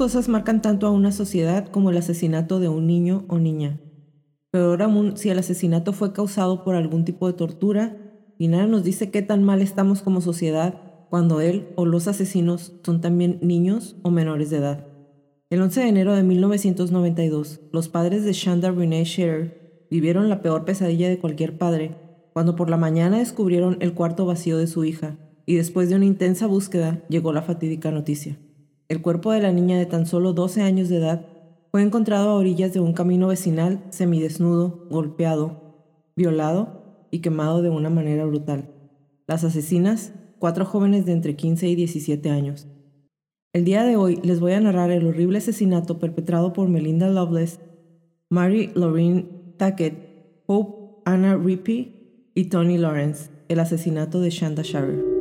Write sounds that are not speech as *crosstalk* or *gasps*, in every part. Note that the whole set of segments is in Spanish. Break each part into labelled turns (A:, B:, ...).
A: Cosas marcan tanto a una sociedad como el asesinato de un niño o niña. Peor aún si el asesinato fue causado por algún tipo de tortura y nada nos dice qué tan mal estamos como sociedad cuando él o los asesinos son también niños o menores de edad. El 11 de enero de 1992, los padres de Shanda Renee Scherer vivieron la peor pesadilla de cualquier padre cuando por la mañana descubrieron el cuarto vacío de su hija y después de una intensa búsqueda llegó la fatídica noticia. El cuerpo de la niña de tan solo 12 años de edad fue encontrado a orillas de un camino vecinal semidesnudo, golpeado, violado y quemado de una manera brutal. Las asesinas, cuatro jóvenes de entre 15 y 17 años. El día de hoy les voy a narrar el horrible asesinato perpetrado por Melinda Loveless, Mary Lorraine Tackett, Hope Anna Rippey y Tony Lawrence, el asesinato de Shanda Sharer.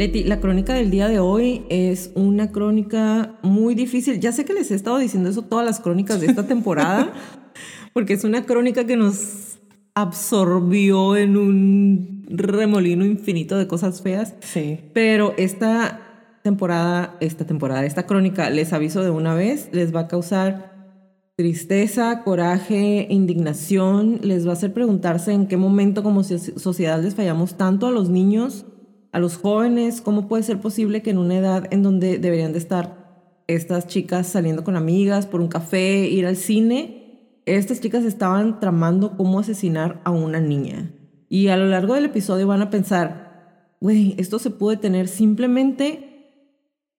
A: Leti, la crónica del día de hoy es una crónica muy difícil. Ya sé que les he estado diciendo eso todas las crónicas de esta temporada, *laughs* porque es una crónica que nos absorbió en un remolino infinito de cosas feas.
B: Sí.
A: Pero esta temporada, esta temporada, esta crónica, les aviso de una vez, les va a causar tristeza, coraje, indignación, les va a hacer preguntarse en qué momento como sociedad les fallamos tanto a los niños a los jóvenes, cómo puede ser posible que en una edad en donde deberían de estar estas chicas saliendo con amigas por un café, ir al cine, estas chicas estaban tramando cómo asesinar a una niña. Y a lo largo del episodio van a pensar, güey, esto se puede tener simplemente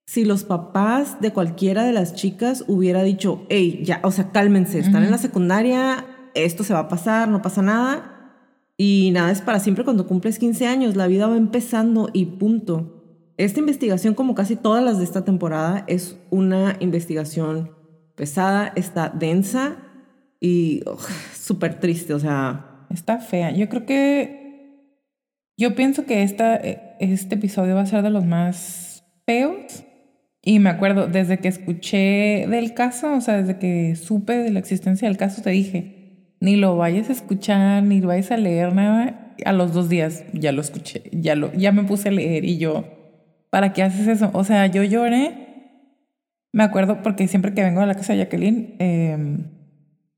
A: si los papás de cualquiera de las chicas hubiera dicho, hey, ya, o sea, cálmense, están en la secundaria, esto se va a pasar, no pasa nada y nada es para siempre cuando cumples 15 años, la vida va empezando y punto. Esta investigación, como casi todas las de esta temporada, es una investigación pesada, está densa y súper triste, o sea...
B: Está fea. Yo creo que... Yo pienso que esta, este episodio va a ser de los más feos. Y me acuerdo, desde que escuché del caso, o sea, desde que supe de la existencia del caso, te dije, ni lo vayas a escuchar, ni lo vayas a leer nada. A los dos días ya lo escuché, ya, lo, ya me puse a leer y yo, ¿para qué haces eso? O sea, yo lloré. Me acuerdo porque siempre que vengo a la casa de Jacqueline, em,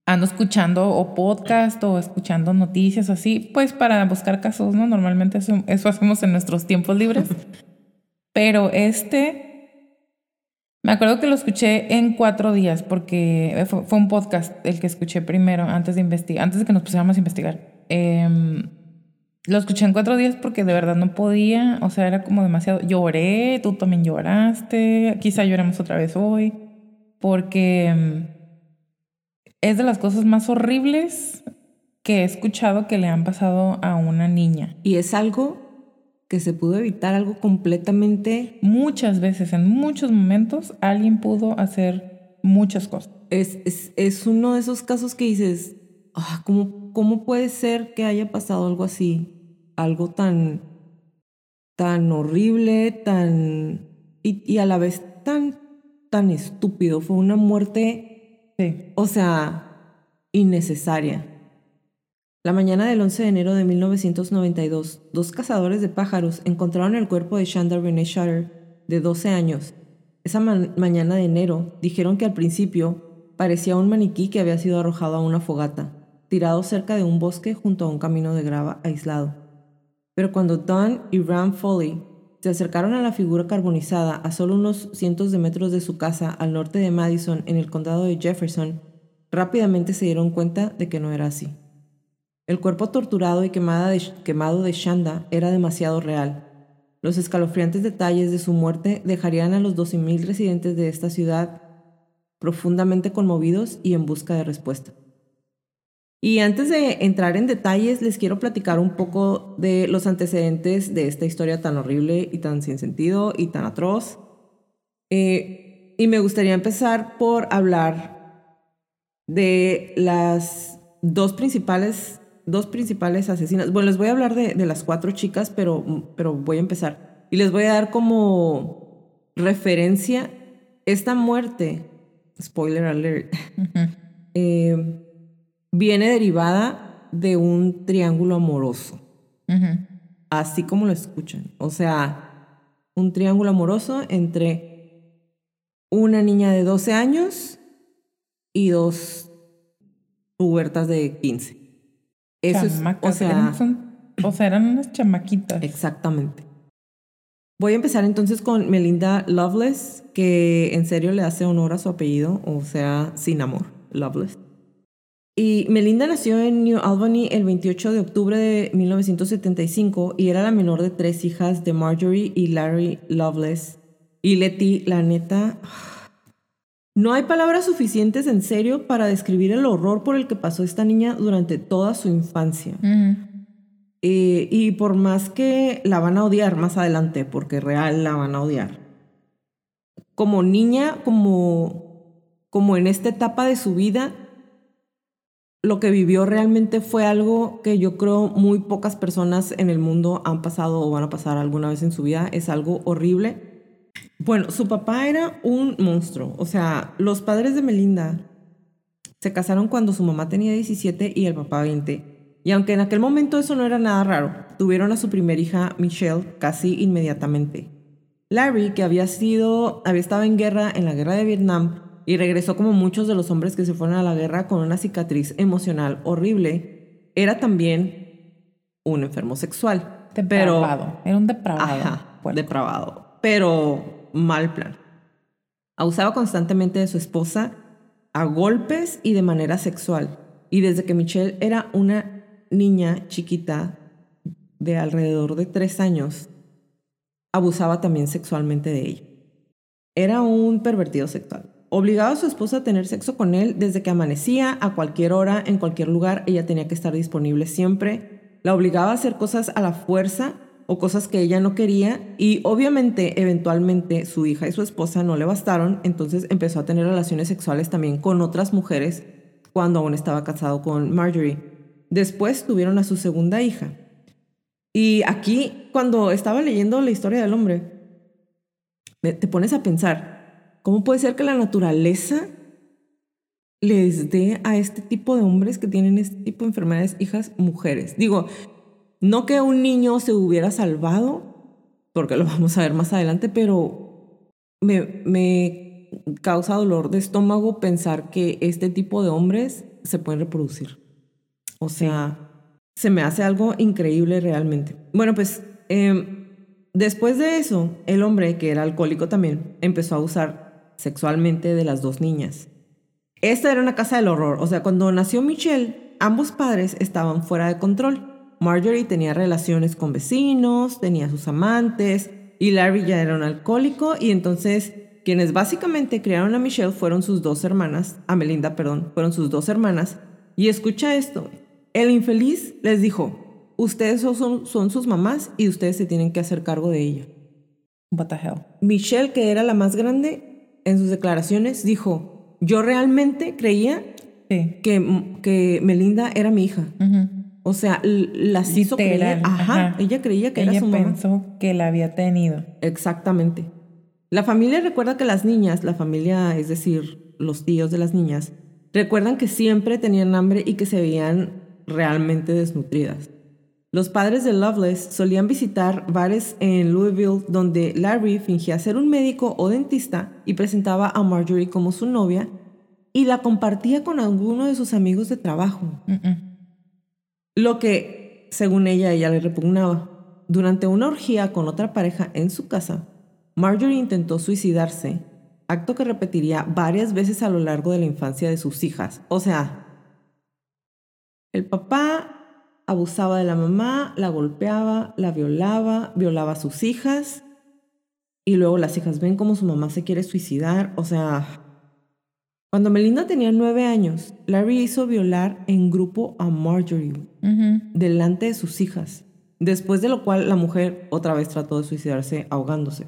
B: ando escuchando o podcast o escuchando noticias así, pues para buscar casos, ¿no? Normalmente eso, eso hacemos en nuestros tiempos libres. *laughs* Pero este me acuerdo que lo escuché en cuatro días porque fue, un podcast el que escuché primero antes de investigar, antes de que nos pusiéramos a investigar. Em, lo escuché en cuatro días porque de verdad no podía, o sea, era como demasiado. Lloré, tú también lloraste, quizá lloremos otra vez hoy, porque em, es de las cosas más horribles que he escuchado que le han pasado a una niña.
A: Y es algo que se pudo evitar algo completamente...
B: Muchas veces, en muchos momentos, alguien pudo hacer muchas cosas.
A: Es, es, es uno de esos casos que dices, ah, ¿cómo, ¿cómo puede ser que haya pasado algo así? Algo tan, tan horrible, tan... Y, y a la vez tan tan estúpido, fue una muerte,
B: Sí.
A: o sea, innecesaria. La mañana del 11 de enero de 1992, dos cazadores de pájaros encontraron el cuerpo de Shanda Renee Shutter, de 12 años. Esa ma- mañana de enero dijeron que al principio parecía un maniquí que había sido arrojado a una fogata, tirado cerca de un bosque junto a un camino de grava aislado. Pero cuando Don y Ram Foley se acercaron a la figura carbonizada a solo unos cientos de metros de su casa al norte de Madison, en el condado de Jefferson, rápidamente se dieron cuenta de que no era así. El cuerpo torturado y quemado de Shanda era demasiado real. Los escalofriantes detalles de su muerte dejarían a los 12.000 residentes de esta ciudad profundamente conmovidos y en busca de respuesta. Y antes de entrar en detalles, les quiero platicar un poco de los antecedentes de esta historia tan horrible y tan sin sentido y tan atroz. Eh, y me gustaría empezar por hablar de las dos principales, dos principales asesinas. Bueno, les voy a hablar de, de las cuatro chicas, pero, pero voy a empezar. Y les voy a dar como referencia esta muerte, spoiler alert, *laughs* eh, viene derivada de un triángulo amoroso, así como lo escuchan. O sea, un triángulo amoroso entre una niña de 12 años y dos pubertas de 15. Eso es, o
B: Chamacas,
A: sea,
B: eran, son- o sea, eran unas chamaquitas.
A: Exactamente. Voy a empezar entonces con Melinda Loveless, que en serio le hace honor a su apellido, o sea, sin amor, Loveless. Y Melinda nació en New Albany el 28 de octubre de 1975 y era la menor de tres hijas de Marjorie y Larry Loveless. Y Letty, la neta, no hay palabras suficientes en serio para describir el horror por el que pasó esta niña durante toda su infancia. Eh, y por más que la van a odiar más adelante, porque real la van a odiar. Como niña, como, como en esta etapa de su vida, lo que vivió realmente fue algo que yo creo muy pocas personas en el mundo han pasado o van a pasar alguna vez en su vida. Es algo horrible. Bueno, su papá era un monstruo. O sea, los padres de Melinda se casaron cuando su mamá tenía 17 y el papá 20. Y aunque en aquel momento eso no era nada raro, tuvieron a su primera hija, Michelle, casi inmediatamente. Larry, que había sido, había estado en guerra en la guerra de Vietnam y regresó como muchos de los hombres que se fueron a la guerra con una cicatriz emocional horrible, era también un enfermo sexual. Pero,
B: Depravado. Era un depravado.
A: Ajá, depravado, pero mal plan. Abusaba constantemente de su esposa a golpes y de manera sexual. Y desde que Michelle era una niña chiquita de alrededor de tres años, abusaba también sexualmente de ella. Era un pervertido sexual. Obligaba a su esposa a tener sexo con él desde que amanecía, a cualquier hora, en cualquier lugar, ella tenía que estar disponible siempre. La obligaba a hacer cosas a la fuerza o cosas que ella no quería y obviamente eventualmente su hija y su esposa no le bastaron, entonces empezó a tener relaciones sexuales también con otras mujeres cuando aún estaba casado con Marjorie. Después tuvieron a su segunda hija. Y aquí, cuando estaba leyendo la historia del hombre, te pones a pensar, ¿cómo puede ser que la naturaleza les dé a este tipo de hombres que tienen este tipo de enfermedades hijas mujeres? Digo, no que un niño se hubiera salvado, porque lo *laughs* vamos a ver más adelante, pero me, me causa dolor de estómago pensar que este tipo de hombres se pueden reproducir. O sea, se me hace algo increíble realmente. Bueno, pues em, después de eso, el hombre, que era alcohólico también, empezó a abusar sexualmente de las dos niñas. Esta era una casa del horror. O sea, cuando nació Michelle, ambos padres estaban fuera de control. Marjorie tenía relaciones con vecinos, tenía sus amantes, y Larry ya era un alcohólico, y entonces quienes básicamente criaron a Michelle fueron sus dos hermanas, a Melinda, perdón, fueron sus dos hermanas. Y escucha esto, el infeliz les dijo, ustedes son, son sus mamás y ustedes se tienen que hacer cargo de ella.
B: What the hell.
A: Michelle, que era la más grande, en sus declaraciones dijo, yo realmente creía
B: Sí.
A: que, que Melinda era mi hija.
B: Ujú.
A: O sea, las hizo creer. Ajá,
B: ajá.
A: ella creía que
B: Ella
A: era su mamá.
B: pensó que la había tenido.
A: Exactamente. La familia recuerda que las niñas, la familia, es decir, los tíos de las niñas, recuerdan que siempre tenían hambre y que se veían realmente desnutridas. Los padres de Loveless solían visitar bares en Louisville donde Larry fingía ser un médico o dentista y presentaba a Marjorie como su novia y la compartía con alguno de sus amigos de trabajo. Lo que, según ella, ella le repugnaba. Durante una orgía con otra pareja en su casa, Marjorie intentó suicidarse, acto que repetiría varias veces a lo largo de la infancia de sus hijas. O sea, el papá abusaba de la mamá, la golpeaba, la violaba, violaba a sus hijas y luego las hijas ven cómo su mamá se quiere suicidar. O sea, cuando Melinda tenía nueve años, Larry hizo violar en grupo a Marjorie delante de sus hijas, después de lo cual la mujer otra vez trató de suicidarse ahogándose.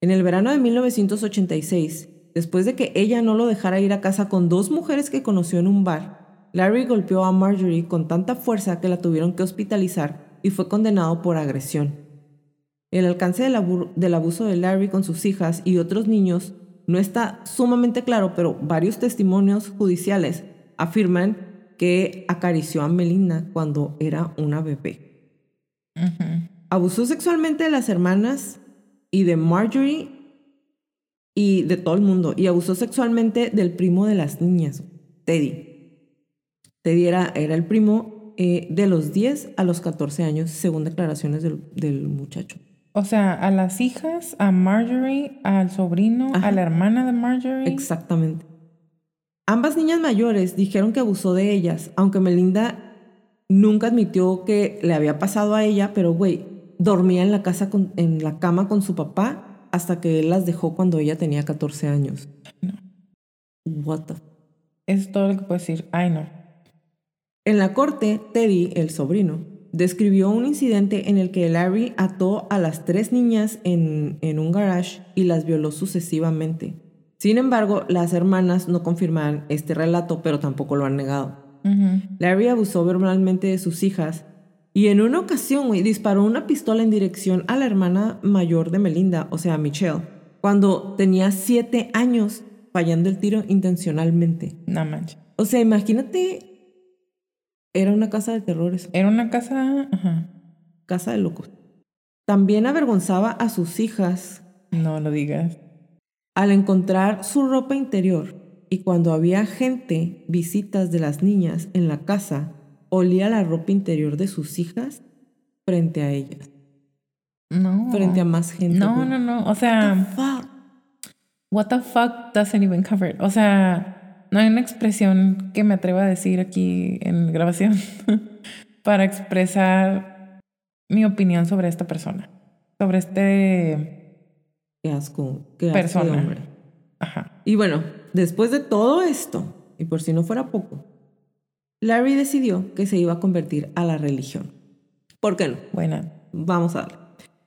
A: En el verano de 1986, después de que ella no lo dejara ir a casa con dos mujeres que conoció en un bar, Larry golpeó a Marjorie con tanta fuerza que la tuvieron que hospitalizar y fue condenado por agresión. El alcance del, del abuso de Larry con sus hijas y otros niños no está sumamente claro, pero varios testimonios judiciales afirman que acarició a Melinda cuando era una bebé. Abusó sexualmente de las hermanas y de Marjorie y de todo el mundo. Y abusó sexualmente del primo de las niñas, Teddy. Teddy era, el primo eh, de los 10 a los 14 años, según declaraciones del muchacho.
B: O sea, a las hijas, a Marjorie, al sobrino, a la hermana de Marjorie.
A: Exactamente. Ambas niñas mayores dijeron que abusó de ellas, aunque Melinda nunca admitió que le había pasado a ella, pero güey, dormía en la casa en la cama con su papá hasta que él las dejó cuando ella tenía 14 años. No. What the
B: Es todo lo que puedo decir. Ay, no.
A: En la corte, Teddy, el sobrino, describió un incidente en el que Larry ató a las tres niñas en, un garage y las violó sucesivamente. Sin embargo, las hermanas no confirman este relato, pero tampoco lo han negado. Larry abusó verbalmente de sus hijas y en una ocasión disparó una pistola en dirección a la hermana mayor de Melinda, o sea, Michelle, cuando tenía siete años, fallando el tiro intencionalmente.
B: No manches.
A: O sea, imagínate era una casa de terrores.
B: Era una casa,
A: Casa de locos. También avergonzaba a sus hijas.
B: No lo digas.
A: Al encontrar su ropa interior y cuando había gente, visitas de las niñas en la casa, olía la ropa interior de sus hijas frente a ellas.
B: No.
A: Frente a más gente.
B: No, no, no. O sea. What the fuck? What the fuck doesn't even cover? O sea, no hay una expresión que me atreva a decir aquí en grabación *laughs* para expresar mi opinión sobre esta persona, sobre este...
A: Qué asco, qué persona. Ajá. Y bueno, después de todo esto, y por si no fuera poco, Larry decidió que se iba a convertir a la religión. ¿Por qué no?
B: Bueno.
A: Vamos a darle.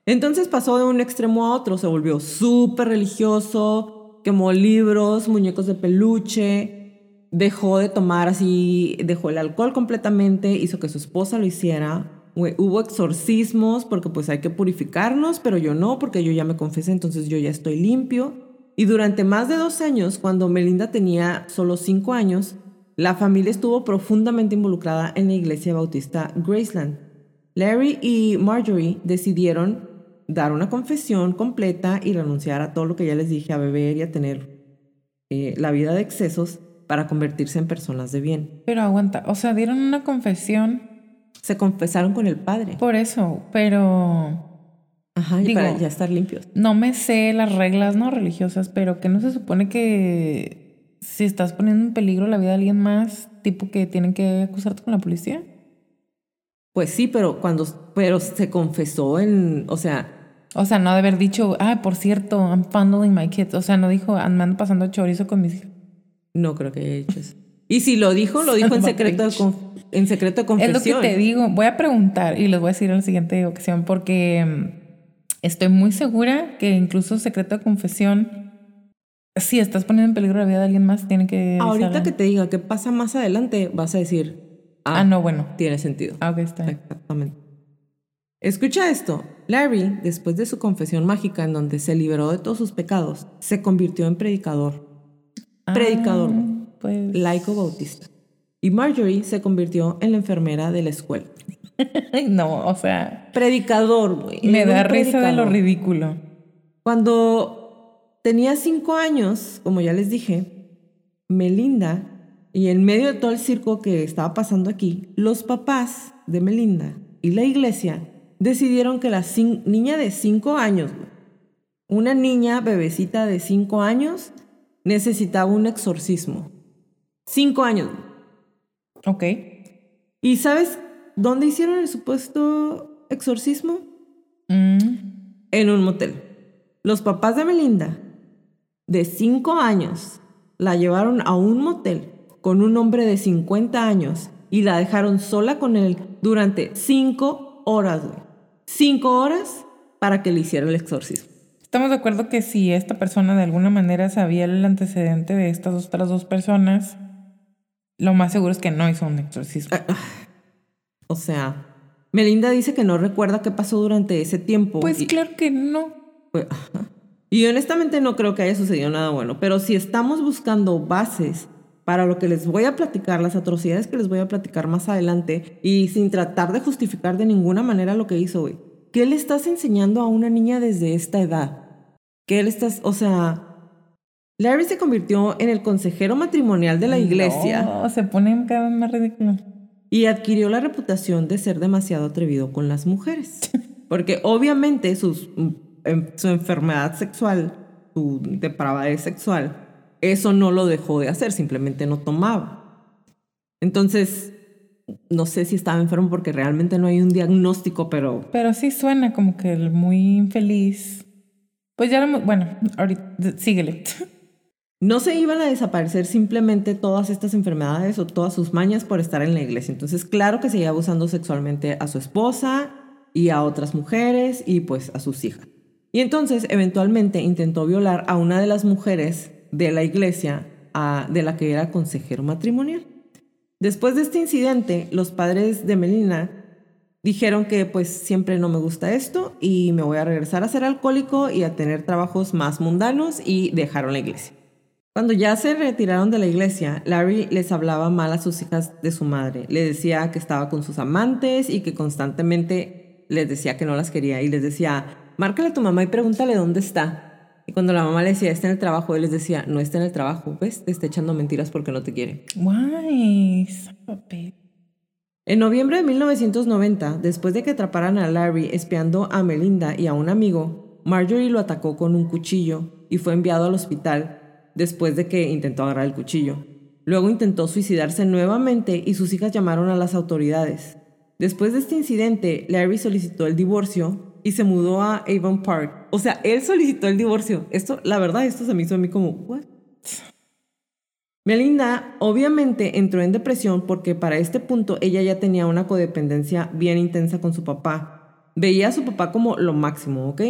A: Entonces pasó de un extremo a otro, se volvió súper religioso, quemó libros, muñecos de peluche, dejó de tomar así, dejó el alcohol completamente, hizo que su esposa lo hiciera. Hubo exorcismos porque pues hay que purificarnos, pero yo no, porque yo ya me confesé, entonces yo ya estoy limpio. Y durante más de dos años, cuando Melinda tenía solo cinco años, la familia estuvo profundamente involucrada en la iglesia bautista Graceland. Larry y Marjorie decidieron dar una confesión completa y renunciar a todo lo que ya les dije, a beber y a tener eh, la vida de excesos para convertirse en personas de bien.
B: Pero aguanta, o sea, dieron una confesión.
A: Se confesaron con el padre.
B: Por eso, pero...
A: Ajá, y para ya estar limpios.
B: No me sé las reglas no religiosas, pero que no se supone que si estás poniendo en peligro la vida de alguien más, tipo que tienen que acusarte con la policía.
A: Pues sí, pero cuando pero se confesó en, o sea,
B: o sea, no de haber dicho, ah, por cierto, I'm fondling my kids. O sea, no dijo, ando pasando chorizo con mis hijos.
A: No creo que haya hecho eso. Y si lo dijo, lo dijo en secreto, en secreto confesión.
B: Es lo que te digo. Voy a preguntar y les voy a decir en la siguiente ocasión porque mm, estoy muy segura que incluso secreto de confesión, si estás poniendo en peligro la vida de alguien más, tiene que...
A: Ahorita que te diga qué pasa más adelante, vas a decir...
B: Ah, ah no, bueno.
A: Tiene sentido.
B: Ah, ok, está
A: Exactamente. Escucha esto. Larry, después de su confesión mágica en donde se liberó de todos sus pecados, se convirtió en predicador. Predicador.
B: Ah, pues.
A: Laico bautista. Y Marjorie se convirtió en la enfermera de la escuela. *laughs*
B: no, o sea.
A: Predicador, güey.
B: Me da risa de lo
A: predicador.
B: ridículo.
A: Cuando tenía cinco años, como ya les dije, Melinda, y en medio de todo el circo que estaba pasando aquí, los papás de Melinda y la iglesia decidieron que la niña de cinco años, güey, una niña bebecita de cinco años, necesitaba un exorcismo. Cinco años. güey.
B: Ok.
A: ¿Y sabes dónde hicieron el supuesto exorcismo?
B: Mm,
A: en un motel. Los papás de Melinda, de 5 años, la llevaron a un motel con un hombre de 50 años y la dejaron sola con él durante 5 horas, güey. 5 horas para que le hiciera el exorcismo.
B: Estamos de acuerdo que si esta persona de alguna manera sabía el antecedente de estas otras dos personas, lo más seguro es que no hizo un exorcismo.
A: O sea, Melinda dice que no recuerda qué pasó durante ese tiempo.
B: Pues
A: y-
B: claro que no.
A: Pues. Y honestamente no creo que haya sucedido nada bueno, pero si estamos buscando bases para lo que les voy a platicar, las atrocidades que les voy a platicar más adelante, y sin tratar de justificar de ninguna manera lo que hizo, güey, ¿qué le estás enseñando a una niña desde esta edad? ¿Qué le estás, o sea, Larry se convirtió en el consejero matrimonial de la iglesia
B: No, se pone cada vez más ridículo.
A: y adquirió la reputación de ser demasiado atrevido con las mujeres. *laughs* Porque obviamente sus, mm, em- su enfermedad sexual, su depravadez sexual, eso no lo dejó de hacer, simplemente no tomaba. Entonces, no sé si estaba enfermo porque realmente no hay un diagnóstico, pero
B: Pero sí suena como que el muy infeliz. Pues ya lo Bueno, ahorita síguele.
A: no se iban a desaparecer simplemente todas estas enfermedades o todas sus mañas por estar en la iglesia. Entonces, claro que seguía abusando sexualmente a su esposa y a otras mujeres y pues a sus hijas. Y entonces, eventualmente intentó violar a una de las mujeres de la iglesia a- de la que era consejero matrimonial. Después de este incidente, los padres de Melina dijeron que pues siempre no me gusta esto y me voy a regresar a ser alcohólico y a tener trabajos más mundanos y dejaron la iglesia. Cuando ya se retiraron de la iglesia, Larry les hablaba mal a sus hijas de su madre. Le decía que estaba con sus amantes y que constantemente les decía que no las quería y les decía, márcale a tu mamá y pregúntale dónde está. Y cuando la mamá le decía, está en el trabajo, él les decía, no está en el trabajo, ¿ves? Te está echando mentiras porque no te quiere.
B: Sabe.
A: En noviembre de 1990, después de que atraparan a Larry espiando a Melinda y a un amigo, Marjorie lo atacó con un cuchillo y fue enviado al hospital después de que intentó agarrar el cuchillo. Luego intentó suicidarse nuevamente y sus hijas llamaron a las autoridades. Después de este incidente, Larry solicitó el divorcio y se mudó a Avon Park. O sea, él solicitó el divorcio. Esto, la verdad, esto se me hizo a mí como. Melinda obviamente entró en depresión porque para este punto ella ya tenía una codependencia bien intensa con su papá. Veía a su papá como lo máximo, ¿ok?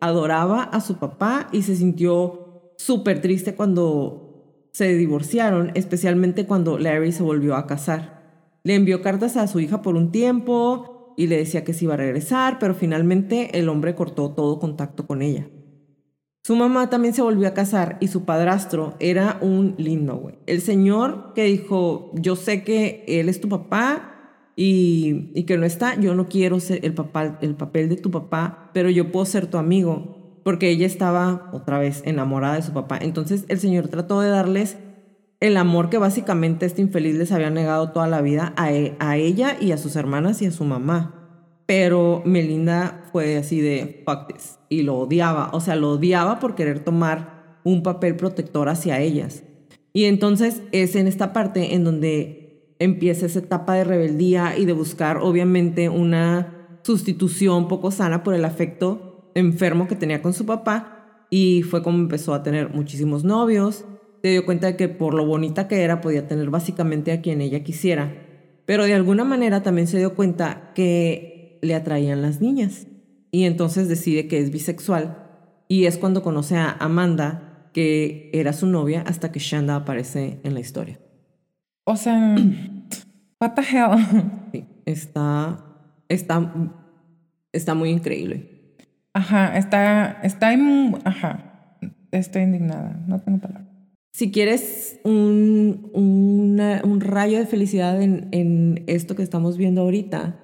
A: Adoraba a su papá y se sintió súper triste cuando se divorciaron, especialmente cuando Larry se volvió a casar. Le envió cartas a su hija por un tiempo y le decía que se iba a regresar, pero finalmente el hombre cortó todo contacto con ella. Su mamá también se volvió a casar y su padrastro era un lindo, güey. El señor que dijo, yo sé que él es tu papá y, y que no está, yo no quiero ser el, papá, el papel de tu papá, pero yo puedo ser tu amigo, porque ella estaba otra vez enamorada de su papá. Entonces el señor trató de darles el amor que básicamente este infeliz les había negado toda la vida a, e- a ella y a sus hermanas y a su mamá. Pero Melinda fue así de fuck this y lo odiaba, o sea, lo odiaba por querer tomar un papel protector hacia ellas. Y entonces es en esta parte en donde empieza esa etapa de rebeldía y de buscar obviamente una sustitución poco sana por el afecto enfermo que tenía con su papá y fue como empezó a tener muchísimos novios. Se dio cuenta de que por lo bonita que era podía tener básicamente a quien ella quisiera. Pero de alguna manera también se dio cuenta que le atraían las niñas. Y entonces decide que es bisexual. Y es cuando conoce a Amanda, que era su novia, hasta que Shanda aparece en la historia.
B: O sea, *clears throat* what the hell?
A: Sí, está, está está muy increíble.
B: Ajá, está, está, ajá, estoy indignada, no tengo palabras.
A: Si quieres un, un rayo de felicidad en, en, esto que estamos viendo ahorita,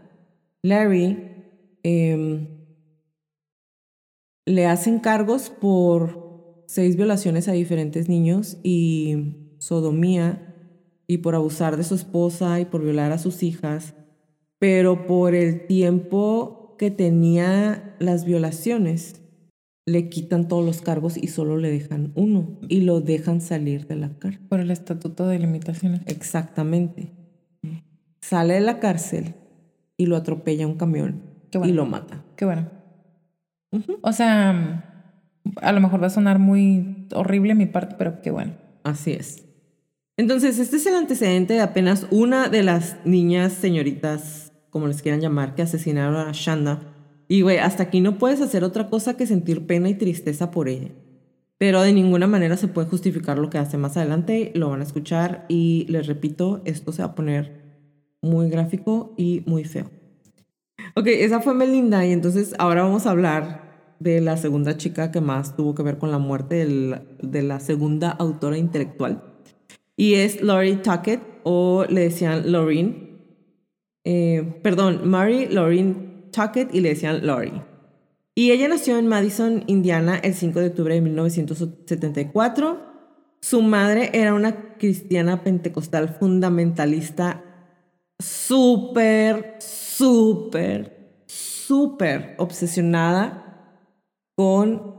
A: Larry em, le hacen cargos por seis violaciones a diferentes niños y sodomía y por abusar de su esposa y por violar a sus hijas, pero por el tiempo que tenía las violaciones, le quitan todos los cargos y solo le dejan uno y lo dejan salir de la cárcel.
B: Por el estatuto de limitaciones.
A: Exactamente. Sale de la cárcel y lo atropella un camión y lo mata.
B: Qué bueno. O sea, a lo mejor va a sonar muy horrible mi parte, pero qué bueno.
A: Así es. Entonces, este es el antecedente de apenas una de las niñas señoritas, como les quieran llamar, que asesinaron a Shanda. Y, güey, hasta aquí no puedes hacer otra cosa que sentir pena y tristeza por ella. Pero de ninguna manera se puede justificar lo que hace más adelante. Lo van a escuchar y les repito, esto se va a poner muy gráfico y muy feo. Ok, esa fue Melinda y entonces ahora vamos a hablar de la segunda chica que más tuvo que ver con la muerte de la segunda autora intelectual y es Laurie Tuckett o le decían Lorraine. Eh, perdón, Mary Lorraine Tuckett y le decían Laurie. Y ella nació en Madison, Indiana, el 5 de octubre de 1974. Su madre era una cristiana pentecostal fundamentalista súper, súper, súper obsesionada con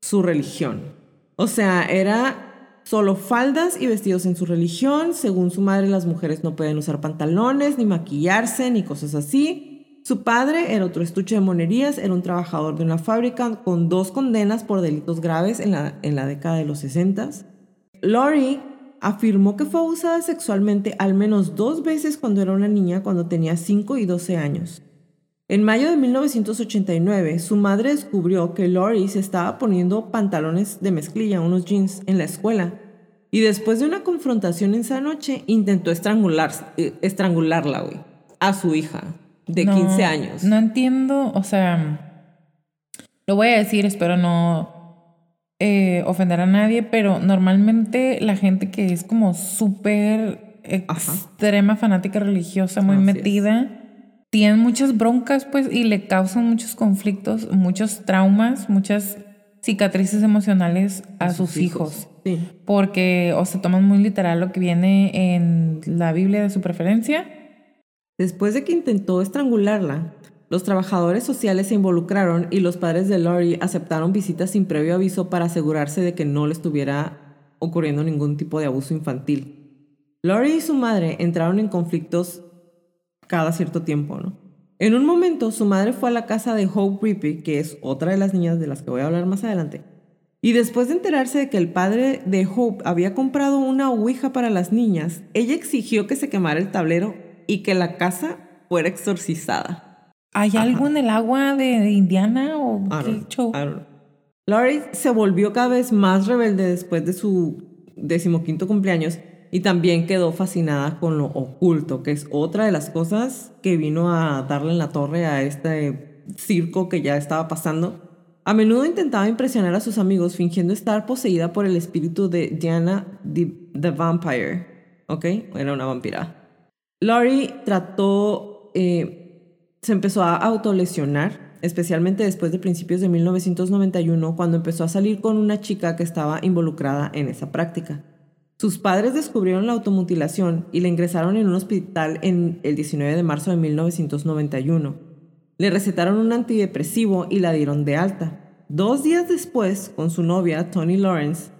A: su religión. O sea, era Solo faldas y vestidos en su religión. Según su madre, las mujeres no pueden usar pantalones, ni maquillarse, ni cosas así. Su padre era otro estuche de monerías, era un trabajador de una fábrica con dos condenas por delitos graves en la, en la década de los 60. Lori afirmó que fue abusada sexualmente al menos dos veces cuando era una niña, cuando tenía 5 y 12 años. En mayo de 1989, su madre descubrió que Lori se estaba poniendo pantalones de mezclilla, unos jeans, en la escuela. Y después de una confrontación esa noche, intentó eh, estrangularla, a su hija de 15 años.
B: No entiendo, o sea, lo voy a decir, espero no eh, ofender a nadie, pero normalmente la gente que es como súper extrema fanática religiosa, muy metida tienen muchas broncas, pues, y le causan muchos conflictos, muchos traumas, muchas cicatrices emocionales a, sus, hijos. Porque o se toman muy literal lo que viene en la Biblia de su preferencia.
A: Después de que intentó estrangularla, los trabajadores sociales se involucraron y los padres de Lori aceptaron visitas sin previo aviso para asegurarse de que no le estuviera ocurriendo ningún tipo de abuso infantil. Lori y su madre entraron en conflictos cada cierto tiempo, ¿no? En un momento, su madre fue a la casa de Hope Rippey, que es otra de las niñas de las que voy a hablar más adelante, y después de enterarse de que el padre de Hope había comprado una ouija para las niñas, ella exigió que se quemara el tablero y que la casa fuera exorcizada.
B: ¿Hay algo en el agua de, Indiana o qué show?
A: Laurie se volvió cada vez más rebelde después de su decimoquinto cumpleaños y también quedó fascinada con lo oculto, que es otra de las cosas que vino a darle en la torre a este circo que ya estaba pasando. A menudo intentaba impresionar a sus amigos fingiendo estar poseída por el espíritu de Diana the, Vampire. ¿Ok? Era una vampira. Laurie trató, eh, se empezó a autolesionar, especialmente después de principios de 1991, cuando empezó a salir con una chica que estaba involucrada en esa práctica. Sus padres descubrieron la automutilación y le ingresaron en un hospital en el 19 de marzo de 1991. Le recetaron un antidepresivo y la dieron de alta. Dos días después, con su novia, Tony Lawrence,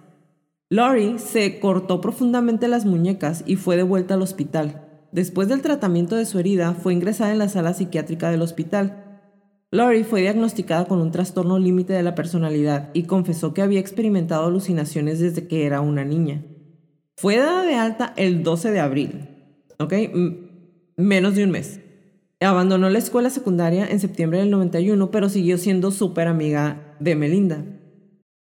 A: Lori se cortó profundamente las muñecas y fue devuelta al hospital. Después del tratamiento de su herida, fue ingresada en la sala psiquiátrica del hospital. Lori fue diagnosticada con un trastorno límite de la personalidad y confesó que había experimentado alucinaciones desde que era una niña. Fue dada de alta el 12 de abril, ¿ok? menos de un mes. Abandonó la escuela secundaria en septiembre del 91, pero siguió siendo súper amiga de Melinda.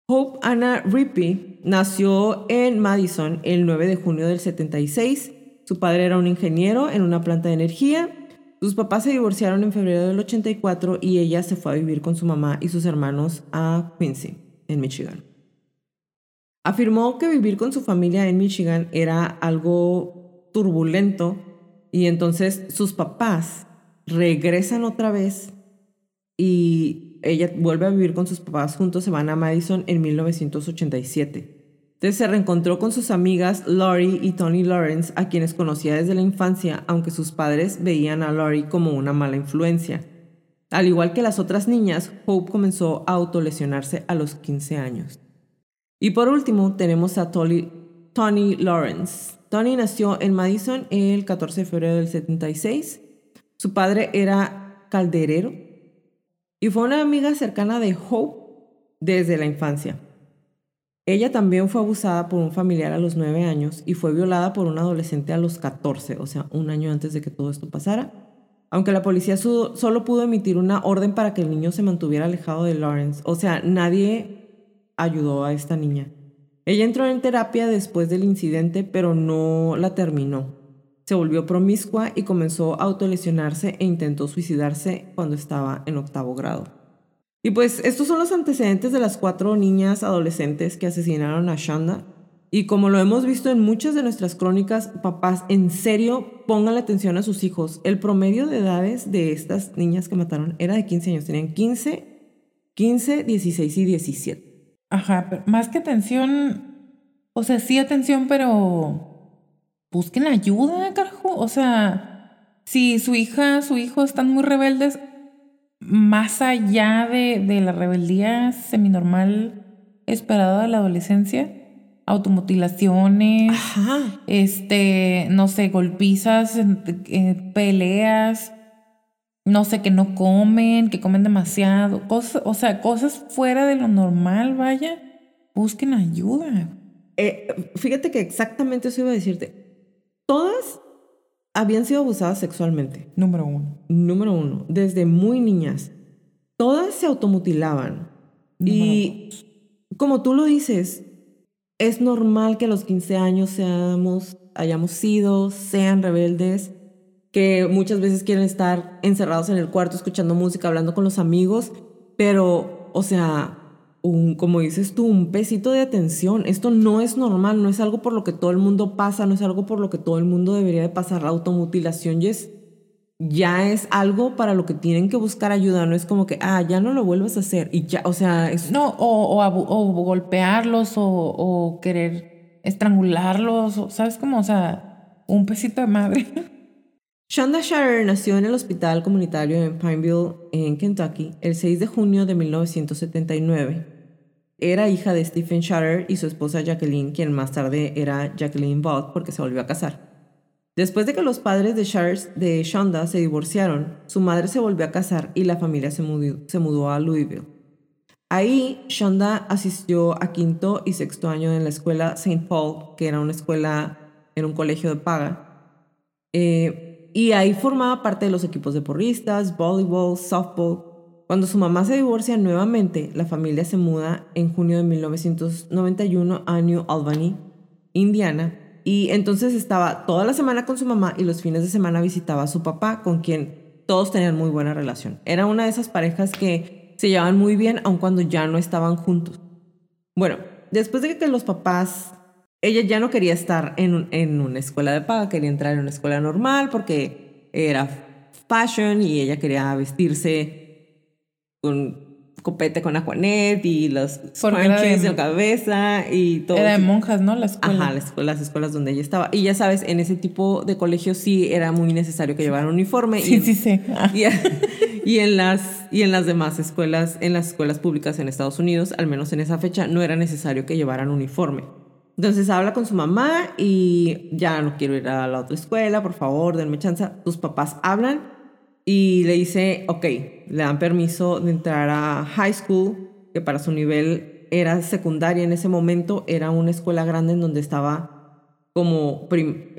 A: Hope Anna Rippey nació en Madison el 9 de junio del 76. Su padre era un ingeniero en una planta de energía. sus papás se divorciaron en febrero del 84 y ella se fue a vivir con su mamá y sus hermanos a Quincy, en Michigan. Afirmó que vivir con su familia en Michigan era algo turbulento y entonces sus papás regresan otra vez y ella vuelve a vivir con sus papás juntos, se van a Madison en 1987. Entonces se reencontró con sus amigas Lori y Tony Lawrence, a quienes conocía desde la infancia, aunque sus padres veían a Lori como una mala influencia. Al igual que las otras niñas, Hope comenzó a autolesionarse a los 15 años. Y por último, tenemos a Tony, Tony Lawrence. Tony nació en Madison el 14 de febrero del 76. Su padre era calderero y fue una amiga cercana de Hope desde la infancia. Ella también fue abusada por un familiar a los 9 años y fue violada por un adolescente a los 14, o sea, un año antes de que todo esto pasara. Aunque la policía solo pudo emitir una orden para que el niño se mantuviera alejado de Lawrence, o sea, nadie ayudó a esta niña. Ella entró en terapia después del incidente, pero no la terminó. Se volvió promiscua y comenzó a autolesionarse e intentó suicidarse cuando estaba en octavo grado. Y pues estos son los antecedentes de las cuatro niñas adolescentes que asesinaron a Shanda. Y como lo hemos visto en muchas de nuestras crónicas, papás, en serio, pongan atención a sus hijos. El promedio de edades de estas niñas que mataron era de 15 años. Tenían 15, 15, 16 y 17.
B: Ajá, pero más que atención, o sea, sí atención, pero busquen ayuda, carajo. O sea, si su hija, su hijo están muy rebeldes, más allá de, la rebeldía seminormal esperada de la adolescencia, automutilaciones, este, no sé, golpizas, eh, peleas, no sé, que no comen, que comen demasiado, cosas, o sea, cosas fuera de lo normal, vaya, busquen ayuda.
A: Eh, fíjate que exactamente eso iba a decirte. Todas habían sido abusadas sexualmente.
B: Número uno.
A: Número uno, desde muy niñas. Todas se automutilaban. y como tú lo dices, es normal que a los 15 años seamos, hayamos sido, sean rebeldes, que muchas veces quieren estar encerrados en el cuarto escuchando música, hablando con los amigos, pero, o sea, un, como dices tú, un pesito de atención. Esto no es normal, no es algo por lo que todo el mundo pasa, no es algo por lo que todo el mundo debería de pasar. La automutilación ya es, ya es algo para lo que tienen que buscar ayuda, no es como que, ah, ya no lo vuelvas a hacer y ya, o sea... Es...
B: No, o, o, golpearlos o, o, querer estrangularlos, ¿sabes cómo? O sea, un pesito de madre. *laughs*
A: Shonda Sharer nació en el hospital comunitario en Pineville, en Kentucky, el 6 de junio de 1979. Era hija de Stephen Sharer y su esposa Jacqueline, quien más tarde era Jacqueline Bott porque se volvió a casar. Después de que los padres de, de Shonda se divorciaron, su madre se volvió a casar y la familia se mudó, a Louisville. Ahí, Shonda asistió a quinto y sexto año en la escuela St. Paul, que era una escuela, en un colegio de paga. Eh, y ahí formaba parte de los equipos de porristas, voleibol, softball, cuando su mamá se divorcia nuevamente, la familia se muda en junio de 1991 a New Albany, Indiana, y entonces estaba toda la semana con su mamá y los fines de semana visitaba a su papá, con quien todos tenían muy buena relación. Era una de esas parejas que se llevaban muy bien, aun cuando ya no estaban juntos. Bueno, después de que los papás, ella ya no quería estar en, en una escuela de paga, quería entrar en una escuela normal porque era fashion y ella quería vestirse con copete con Aquanet y los scrunchies de, la cabeza y todo.
B: Era de monjas, ¿no? La escuela.
A: Ajá, las escuelas donde ella estaba. Y ya sabes, en ese tipo de colegios sí era muy necesario que llevaran uniforme.
B: Sí,
A: y,
B: sí, sí. *laughs*
A: Y, en las, y en las demás escuelas, en las escuelas públicas en Estados Unidos, al menos en esa fecha, no era necesario que llevaran uniforme. Entonces habla con su mamá y ya no quiero ir a la otra escuela, por favor, denme chance. Tus papás hablan y le dice, ok, le dan permiso de entrar a high school, que para su nivel era secundaria en ese momento, era una escuela grande en donde estaba como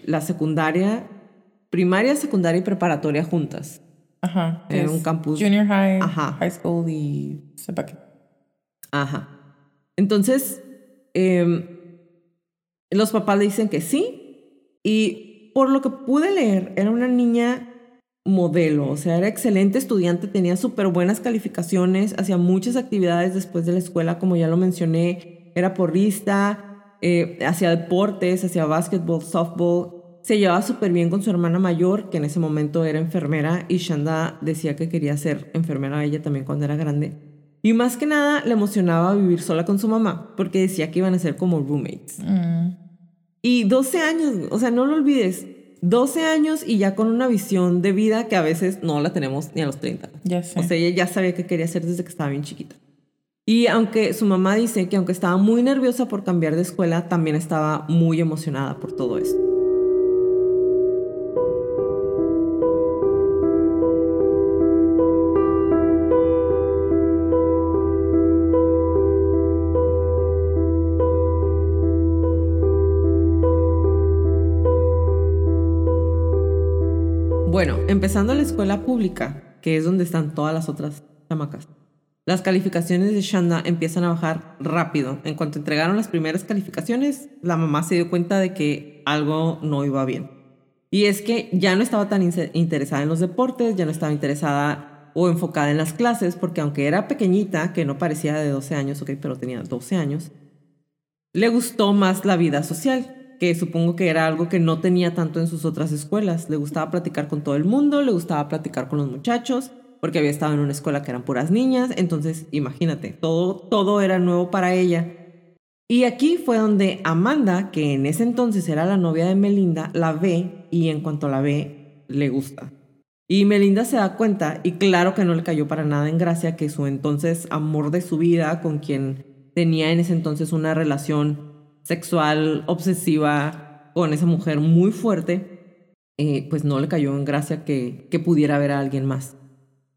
A: la secundaria, primaria, secundaria y preparatoria juntas.
B: Ajá.
A: En un campus.
B: Junior high, high school y sepa qué.
A: Ajá. Entonces, em, los papás le dicen que sí. Y por lo que pude leer, era una niña modelo, o sea, era excelente estudiante, tenía súper buenas calificaciones, hacía muchas actividades después de la escuela, como ya lo mencioné, era porrista, eh, hacía deportes, hacía básquetbol, softball, se llevaba súper bien con su hermana mayor, que en ese momento era enfermera, y Shanda decía que quería ser enfermera ella también cuando era grande. Y más que nada le emocionaba vivir sola con su mamá, porque decía que iban a ser como roommates.
B: Mm.
A: Y 12 años, o sea, no lo olvides, 12 años y ya con una visión de vida que a veces no la tenemos ni a los 30.
B: Ya sé.
A: O sea, ella ya sabía qué quería hacer desde que estaba bien chiquita. Y aunque su mamá dice que aunque estaba muy nerviosa por cambiar de escuela, también estaba muy emocionada por todo esto. Empezando la escuela pública, que es donde están todas las otras chamacas. Las calificaciones de Shanda empiezan a bajar rápido. En cuanto entregaron las primeras calificaciones, la mamá se dio cuenta de que algo no iba bien. Y es que ya no estaba tan interesada en los deportes, ya no estaba interesada o enfocada en las clases, porque aunque era pequeñita, que no parecía de 12 años, ok, pero tenía 12 años, le gustó más la vida social que supongo que era algo que no tenía tanto en sus otras escuelas. Le gustaba platicar con todo el mundo, le gustaba platicar con los muchachos, porque había estado en una escuela que eran puras niñas, entonces imagínate, todo, todo era nuevo para ella. Y aquí fue donde Amanda, que en ese entonces era la novia de Melinda, la ve y en cuanto la ve, le gusta. Y Melinda se da cuenta, y claro que no le cayó para nada en gracia, que su entonces amor de su vida, con quien tenía en ese entonces una relación sexual obsesiva con esa mujer muy fuerte, eh, pues no le cayó en gracia que, pudiera ver a alguien más.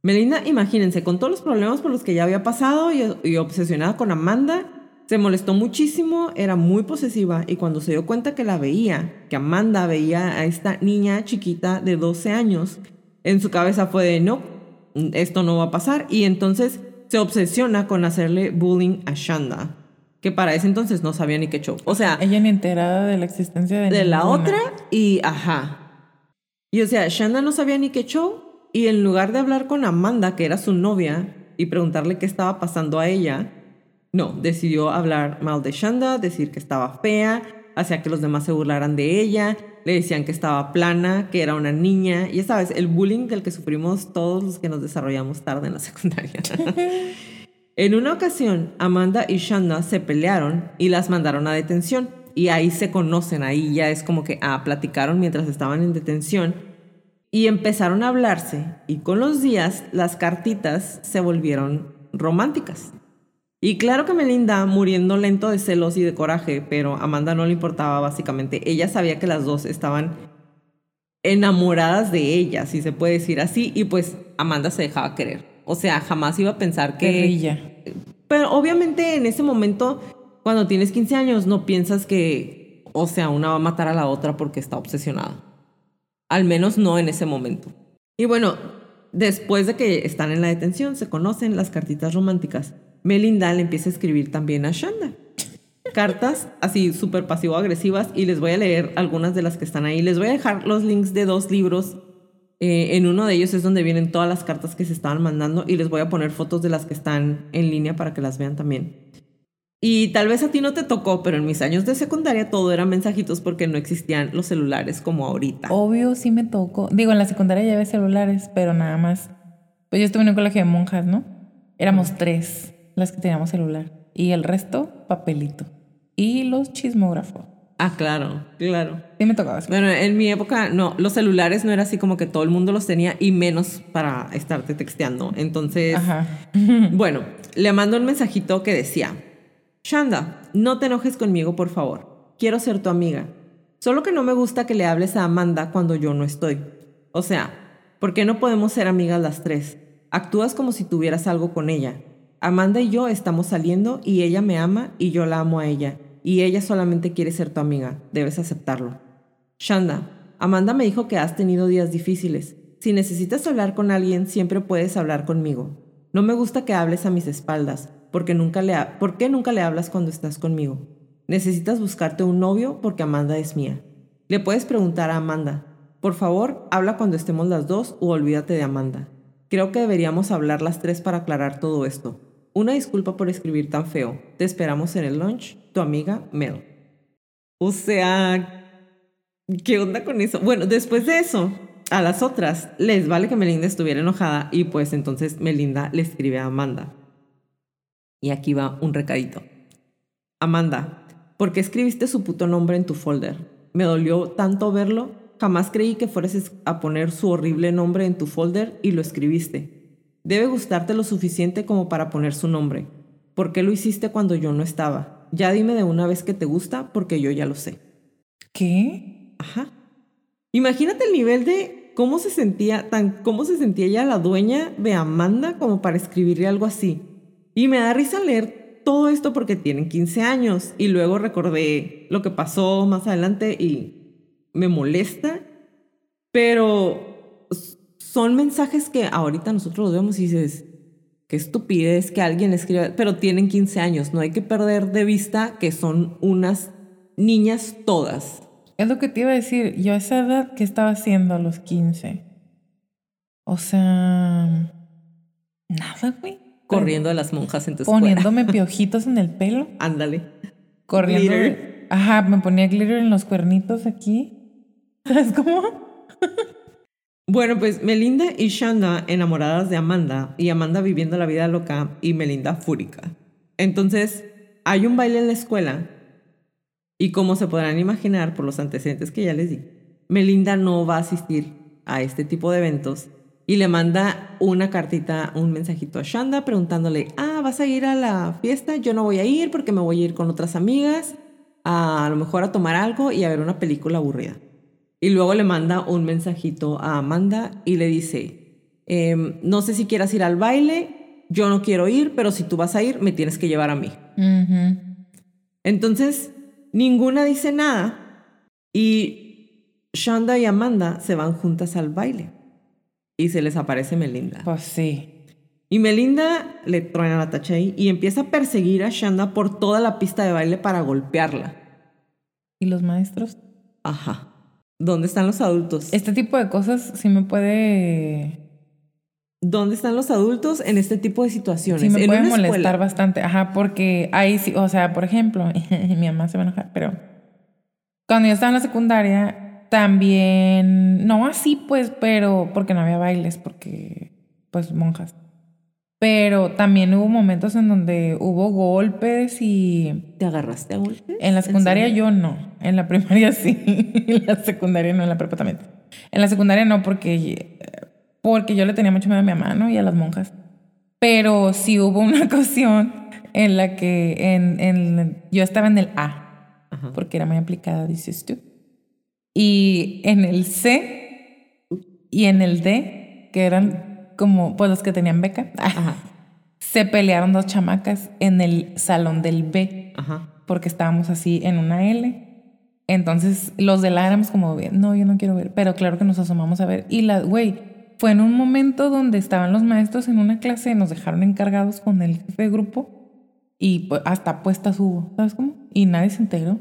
A: Melinda, imagínense, con todos los problemas por los que ya había pasado y, y, obsesionada con Amanda, se molestó muchísimo, era muy posesiva y cuando se dio cuenta que la veía, que Amanda veía a esta niña chiquita de 12 años, en su cabeza fue de no, esto no va a pasar y entonces se obsesiona con hacerle bullying a Shanda que para ese entonces no sabía ni qué show. O sea,
B: ella ni enterada de la existencia de,
A: de la otra y ajá. Y o sea, Shanda no sabía ni qué show y en lugar de hablar con Amanda, que era su novia, y preguntarle qué estaba pasando a ella, no, decidió hablar mal de Shanda, decir que estaba fea, hacía que los demás se burlaran de ella, le decían que estaba plana, que era una niña, y ya sabes, el bullying del que sufrimos todos los que nos desarrollamos tarde en la secundaria. *laughs* En una ocasión, Amanda y Shanda se pelearon y las mandaron a detención. Y ahí se conocen, ahí ya es como que, ah, platicaron mientras estaban en detención. Y empezaron a hablarse. Y con los días, las cartitas se volvieron románticas. Y claro que Melinda, muriendo lento de celos y de coraje, pero Amanda no le importaba básicamente. Ella sabía que las dos estaban enamoradas de ella, si se puede decir así, y pues Amanda se dejaba querer. O sea, jamás iba a pensar que... Pero obviamente en ese momento, cuando tienes 15 años, no piensas que, o sea, una va a matar a la otra porque está obsesionada. Al menos no en ese momento. Y bueno, después de que están en la detención, se conocen las cartitas románticas. Melinda le empieza a escribir también a Shanda. Cartas así súper pasivo-agresivas y les voy a leer algunas de las que están ahí. Les voy a dejar los links de dos libros eh, en uno de ellos es donde vienen todas las cartas que se estaban mandando y les voy a poner fotos de las que están en línea para que las vean también. Y tal vez a ti no te tocó, pero en mis años de secundaria todo eran mensajitos porque no existían los celulares como ahorita.
B: Obvio, sí me tocó. Digo, en la secundaria ya había celulares, pero nada más. Pues yo estuve en un colegio de monjas, ¿no? Éramos tres las que teníamos celular. Y el resto, papelito. Y los chismógrafos.
A: Ah, claro, claro.
B: Sí me tocaba.
A: Bueno, en mi época no, los celulares no era así como que todo el mundo los tenía y menos para estarte texteando. Entonces, *laughs* bueno, le mando un mensajito que decía, Shanda, no te enojes conmigo, por favor. Quiero ser tu amiga. Solo que no me gusta que le hables a Amanda cuando yo no estoy. O sea, ¿por qué no podemos ser amigas las tres? Actúas como si tuvieras algo con ella. Amanda y yo estamos saliendo y ella me ama y yo la amo a ella y ella solamente quiere ser tu amiga. Debes aceptarlo. Shanda, Amanda me dijo que has tenido días difíciles. Si necesitas hablar con alguien, siempre puedes hablar conmigo. No me gusta que hables a mis espaldas, porque nunca le ¿por qué nunca le hablas cuando estás conmigo? Necesitas buscarte un novio porque Amanda es mía. Le puedes preguntar a Amanda. Por favor, habla cuando estemos las dos o olvídate de Amanda. Creo que deberíamos hablar las tres para aclarar todo esto. Una disculpa por escribir tan feo. Te esperamos en el lunch. Amiga Mel. O sea, ¿qué onda con eso? Bueno, después de eso, a las otras les vale que Melinda estuviera enojada y pues entonces Melinda le escribe a Amanda. Y aquí va un recadito. Amanda, ¿por qué escribiste su puto nombre en tu folder? Me dolió tanto verlo. Jamás creí que fueras a poner su horrible nombre en tu folder y lo escribiste. Debe gustarte lo suficiente como para poner su nombre. ¿Por qué lo hiciste cuando yo no estaba? Ya dime de una vez que te gusta porque yo ya lo sé.
B: ¿Qué?
A: Ajá. Imagínate el nivel de cómo se sentía, tan cómo se sentía ella la dueña de Amanda como para escribirle algo así. Y me da risa leer todo esto porque tienen 15 años y luego recordé lo que pasó más adelante y me molesta, pero son mensajes que ahorita nosotros los vemos y dices, qué estupidez que alguien escriba, pero tienen 15 años, no hay que perder de vista que son unas niñas todas.
B: Es lo que te iba a decir. Yo a esa edad, ¿qué estaba haciendo a los 15? O sea, nada, güey.
A: Corriendo a las monjas en tu
B: Poniéndome *laughs* piojitos en el pelo.
A: Ándale.
B: Corriendo. Ajá, me ponía glitter en los cuernitos aquí. *laughs* ¿Sabes cómo?
A: Bueno, pues Melinda y Shanda enamoradas de Amanda y Amanda viviendo la vida loca y Melinda fúrica. Entonces, hay un baile en la escuela y como se podrán imaginar por los antecedentes que ya les di, Melinda no va a asistir a este tipo de eventos y le manda una cartita, un mensajito a Shanda preguntándole, ah, ¿vas a ir a la fiesta? Yo no voy a ir porque me voy a ir con otras amigas, a, a lo mejor a tomar algo y a ver una película aburrida. Y luego le manda un mensajito a Amanda y le dice, em, no sé si quieras ir al baile, yo no quiero ir, pero si tú vas a ir, me tienes que llevar a mí. Entonces, Ninguna dice nada y Shanda y Amanda se van juntas al baile y se les aparece Melinda.
B: Pues sí.
A: Y Melinda le truena la tacha ahí y empieza a perseguir a Shanda por toda la pista de baile para golpearla.
B: ¿Y los maestros?
A: Ajá. ¿Dónde están los adultos?
B: Este tipo de cosas sí me puede
A: ¿Dónde están los adultos en este tipo de situaciones?
B: Sí, me puede molestar bastante. Ajá, porque ahí sí, o sea, por ejemplo, *laughs* mi mamá se va a enojar, pero cuando yo estaba en la secundaria, también, no así pues, pero porque no había bailes, porque pues monjas. Pero también hubo momentos en donde hubo golpes y...
A: ¿Te agarraste a golpes?
B: En la secundaria yo no. En la primaria *laughs* sí. en la secundaria no, en la prepa también. En la secundaria no, porque porque yo le tenía mucho miedo a mi mamá y a las monjas. Pero sí hubo una *laughs* ocasión en la que en, yo estaba en el A, porque era muy aplicada, dices tú. Y en el C y en el D, que eran como pues los que tenían beca, se pelearon dos chamacas en el salón del B, porque estábamos así en una L. Entonces los del A éramos como, no, yo no quiero ver, pero claro que nos asomamos a ver. Y la, güey, fue en un momento donde estaban los maestros en una clase, nos dejaron encargados con el jefe de grupo y pues, hasta puestas hubo, ¿sabes cómo? Y nadie se enteró.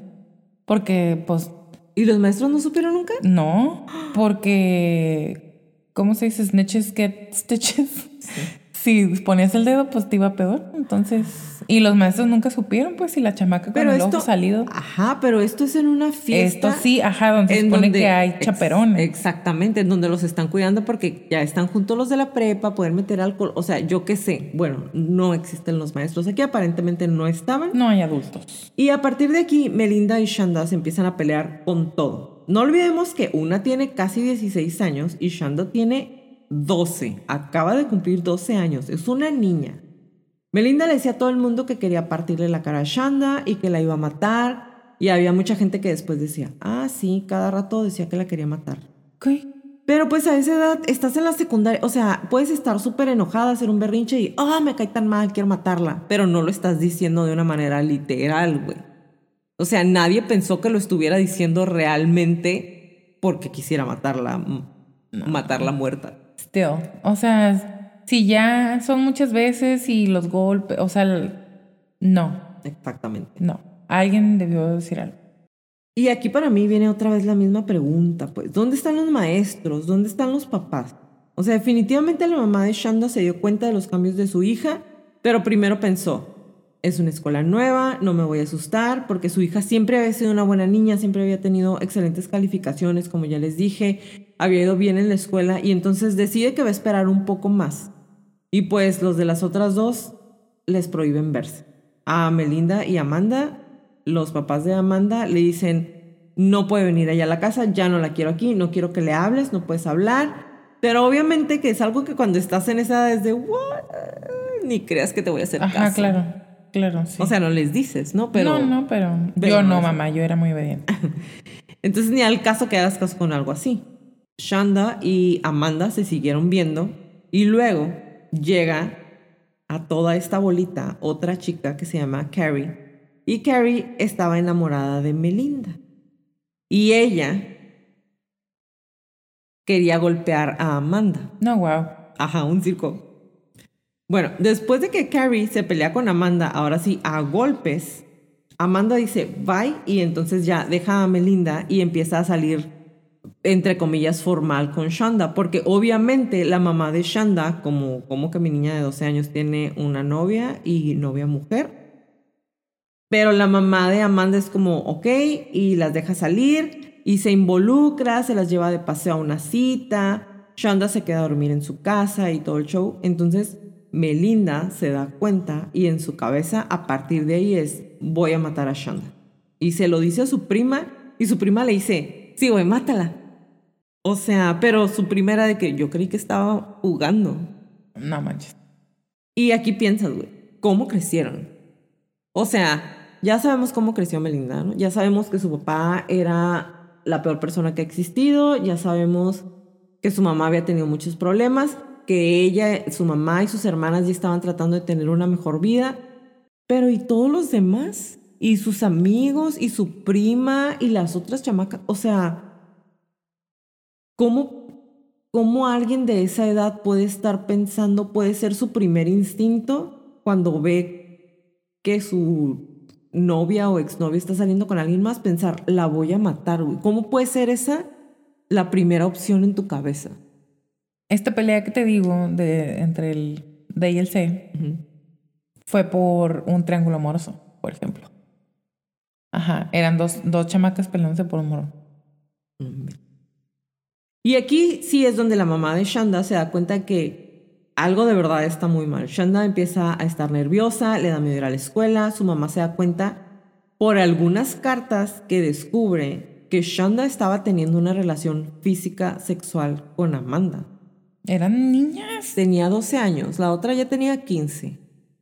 B: Porque, pues...
A: ¿Y los maestros no supieron nunca?
B: No, porque... ¿Cómo se dice? Snitches get stitches. *laughs* Si ponías el dedo, pues te iba peor. Entonces y los maestros nunca supieron, pues, si la chamaca con el ojo salido.
A: Ajá, pero esto es en una fiesta.
B: Esto sí, ajá, donde se supone que hay chaperones.
A: exactamente, en donde los están cuidando porque ya están juntos los de la prepa, pueden meter alcohol. O sea, yo qué sé. Bueno, no existen los maestros aquí, aparentemente no estaban.
B: No hay adultos.
A: Y a partir de aquí, Melinda y Shanda se empiezan a pelear con todo. No olvidemos que una tiene casi 16 años y Shanda tiene 12. Acaba de cumplir 12 años. Es una niña. Melinda le decía a todo el mundo que quería partirle la cara a Shanda y que la iba a matar. Y había mucha gente que después decía, ah, sí, cada rato decía que la quería matar.
B: ¿Qué?
A: Pero pues a esa edad estás en la secundaria, o sea, puedes estar súper enojada, hacer un berrinche y, ah, me cae tan mal, quiero matarla. Pero no lo estás diciendo de una manera literal, güey. O sea, nadie pensó que lo estuviera diciendo realmente porque quisiera matarla, matarla muerta.
B: Still, o sea, si ya son muchas veces y los golpes, o sea, no.
A: Exactamente.
B: No, alguien debió decir algo.
A: Y aquí para mí viene otra vez la misma pregunta, pues, ¿dónde están los maestros? ¿Dónde están los papás? O sea, definitivamente la mamá de Shanda se dio cuenta de los cambios de su hija, pero primero pensó, es una escuela nueva, no me voy a asustar, porque su hija siempre había sido una buena niña, siempre había tenido excelentes calificaciones, como ya les dije, había ido bien en la escuela y entonces decide que va a esperar un poco más. Y pues los de las otras dos les prohíben verse. A Melinda y Amanda, los papás de Amanda le dicen, no puede venir allá a la casa, ya no la quiero aquí, no quiero que le hables, no puedes hablar. Pero obviamente que es algo que cuando estás en esa edad es de, ni creas que te voy a hacer
B: Ajá, claro. Claro, sí.
A: O sea, no les dices, ¿no? Pero,
B: no, no, pero, yo no, mamá, yo era muy obediente. *laughs*
A: Entonces ni al caso que hagas caso con algo así. Shanda y Amanda se siguieron viendo y luego llega a toda esta bolita otra chica que se llama Carrie. Y Carrie estaba enamorada de Melinda. Y ella quería golpear a Amanda.
B: No, wow.
A: Ajá, un circo. Bueno, después de que Carrie se pelea con Amanda, ahora sí, a golpes, Amanda dice bye y entonces ya deja a Melinda y empieza a salir, entre comillas, formal con Shanda, porque obviamente la mamá de Shanda, como, como que mi niña de 12 años tiene una novia y novia mujer, pero la mamá de Amanda es como, ok, y las deja salir y se involucra, se las lleva de paseo a una cita, Shanda se queda a dormir en su casa y todo el show, entonces Melinda se da cuenta y en su cabeza a partir de ahí es voy a matar a Shanda. Y se lo dice a su prima y su prima le dice, sí, güey, mátala. O sea, pero su primera de que yo creí que estaba jugando.
B: No manches.
A: Y aquí piensas, güey, ¿cómo crecieron? O sea, ya sabemos cómo creció Melinda, ¿no? Ya sabemos que su papá era la peor persona que ha existido, ya sabemos que su mamá había tenido muchos problemas, que ella, su mamá y sus hermanas ya estaban tratando de tener una mejor vida, pero ¿y todos los demás? ¿Y sus amigos? ¿Y su prima? ¿Y las otras chamacas? O sea, ¿cómo, ¿cómo alguien de esa edad puede estar pensando, puede ser su primer instinto cuando ve que su novia o exnovia está saliendo con alguien más, pensar, la voy a matar, ¿Cómo puede ser esa la primera opción en tu cabeza?
B: Esta pelea que te digo de, entre el D y el C fue por un triángulo amoroso, por ejemplo. Ajá, eran dos, dos chamacas peleándose por un moro.
A: Y aquí sí es donde la mamá de Shanda se da cuenta que algo de verdad está muy mal. Shanda empieza a estar nerviosa, le da miedo ir a la escuela, su mamá se da cuenta por algunas cartas que descubre que Shanda estaba teniendo una relación física sexual con Amanda.
B: Eran niñas.
A: Tenía 12 años, la otra ya tenía 15.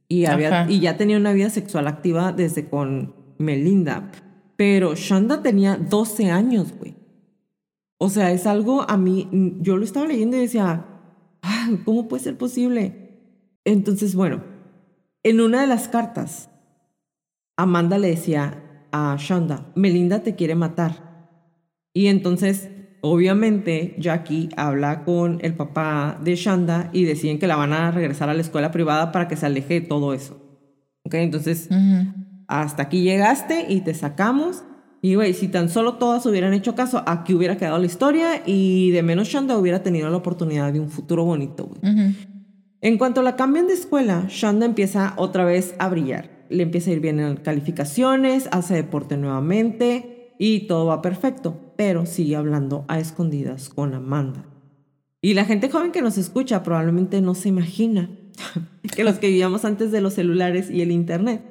A: Y, había, y ya tenía una vida sexual activa desde con Melinda. Pero Shanda tenía 12 años, güey. O sea, es algo a mí, yo lo estaba leyendo y decía, ¿cómo puede ser posible? Entonces, bueno, en una de las cartas, Amanda le decía a Shanda, Melinda te quiere matar. Y entonces Obviamente, Jackie habla con el papá de Shanda y deciden que la van a regresar a la escuela privada para que se aleje de todo eso. ¿Ok? Entonces, hasta aquí llegaste y te sacamos. Y, güey, si tan solo todas hubieran hecho caso, aquí hubiera quedado la historia y de menos Shanda hubiera tenido la oportunidad de un futuro bonito, En cuanto la cambian de escuela, Shanda empieza otra vez a brillar. Le empieza a ir bien en calificaciones, hace deporte nuevamente y todo va perfecto pero sigue hablando a escondidas con Amanda. Y la gente joven que nos escucha probablemente no se imagina *laughs* que los que vivíamos antes de los celulares y el Internet.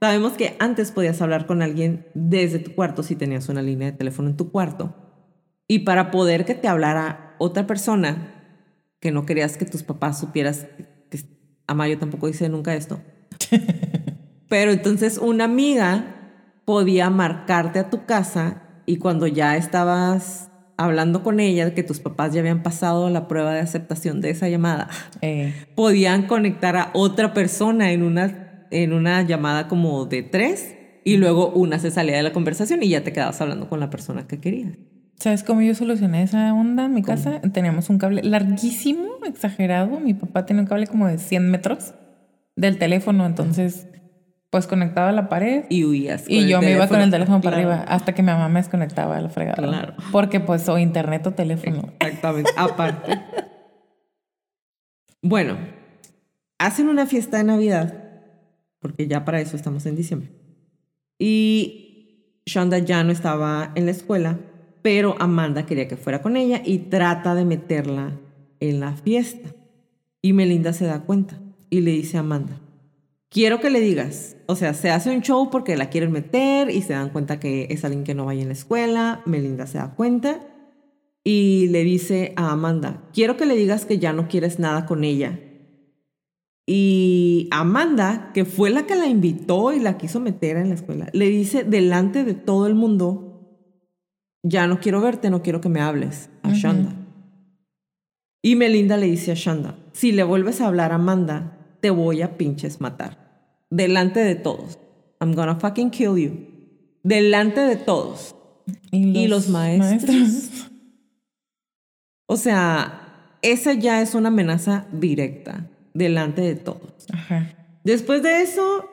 A: Sabemos que antes podías hablar con alguien desde tu cuarto si tenías una línea de teléfono en tu cuarto. Y para poder que te hablara otra persona que no querías que tus papás supieras, que Amayo tampoco dice nunca esto, *laughs* pero entonces una amiga podía marcarte a tu casa y cuando ya estabas hablando con ella, que tus papás ya habían pasado la prueba de aceptación de esa llamada, eh. podían conectar a otra persona en una, en una llamada como de tres y luego una se salía de la conversación y ya te quedabas hablando con la persona que querías.
B: ¿Sabes cómo yo solucioné esa onda en mi casa? Teníamos un cable larguísimo, exagerado. Mi papá tenía un cable como de 100 metros del teléfono, entonces pues conectaba a la pared.
A: Y huías.
B: Y yo me iba con el teléfono para
A: Claro.
B: arriba hasta que mi mamá me desconectaba de la fregada.
A: Claro.
B: Porque pues o internet o teléfono.
A: Exactamente, aparte. Bueno, hacen una fiesta de Navidad, porque ya para eso estamos en diciembre. Y Shonda ya no estaba en la escuela, pero Amanda quería que fuera con ella y trata de meterla en la fiesta. Y Melinda se da cuenta y le dice a Amanda, quiero que le digas, o sea, se hace un show porque la quieren meter y se dan cuenta que es alguien que no vaya en la escuela, Melinda se da cuenta y le dice a Amanda, quiero que le digas que ya no quieres nada con ella. Y Amanda, que fue la que la invitó y la quiso meter en la escuela, le dice delante de todo el mundo, ya no quiero verte, no quiero que me hables a. Shonda. Y Melinda le dice a Shonda, si le vuelves a hablar a Amanda, te voy a pinches matar. Delante de todos. I'm gonna fucking kill you. Delante de todos. Y los maestros. O sea, esa ya es una amenaza directa, delante de todos.
B: Ajá.
A: Después de eso,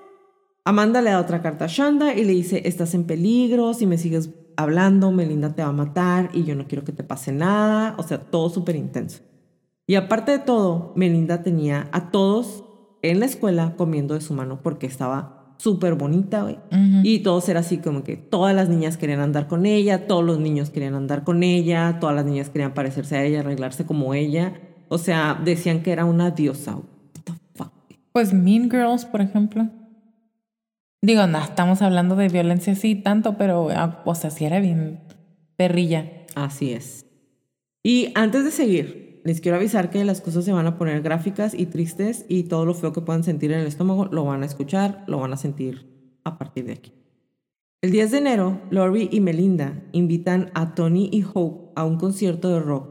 A: Amanda le da otra carta a Shonda y le dice, estás en peligro, si me sigues hablando, Melinda te va a matar y yo no quiero que te pase nada. O sea, todo súper intenso. Y aparte de todo, Melinda tenía a todos en la escuela comiendo de su mano porque estaba súper bonita, güey. Y todos era así como que todas las niñas querían andar con ella, todos los niños querían andar con ella, todas las niñas querían parecerse a ella, arreglarse como ella. O sea, decían que era una diosa. güey. What the fuck?
B: Pues Mean Girls, por ejemplo. Digo, no estamos hablando de violencia así tanto, pero, ah, o sea, sí era bien perrilla.
A: Así es. Y antes de seguir, les quiero avisar que las cosas se van a poner gráficas y tristes y todo lo feo que puedan sentir en el estómago lo van a escuchar, lo van a sentir a partir de aquí. El 10 de enero, Lori y Melinda invitan a Tony y Hope a un concierto de rock.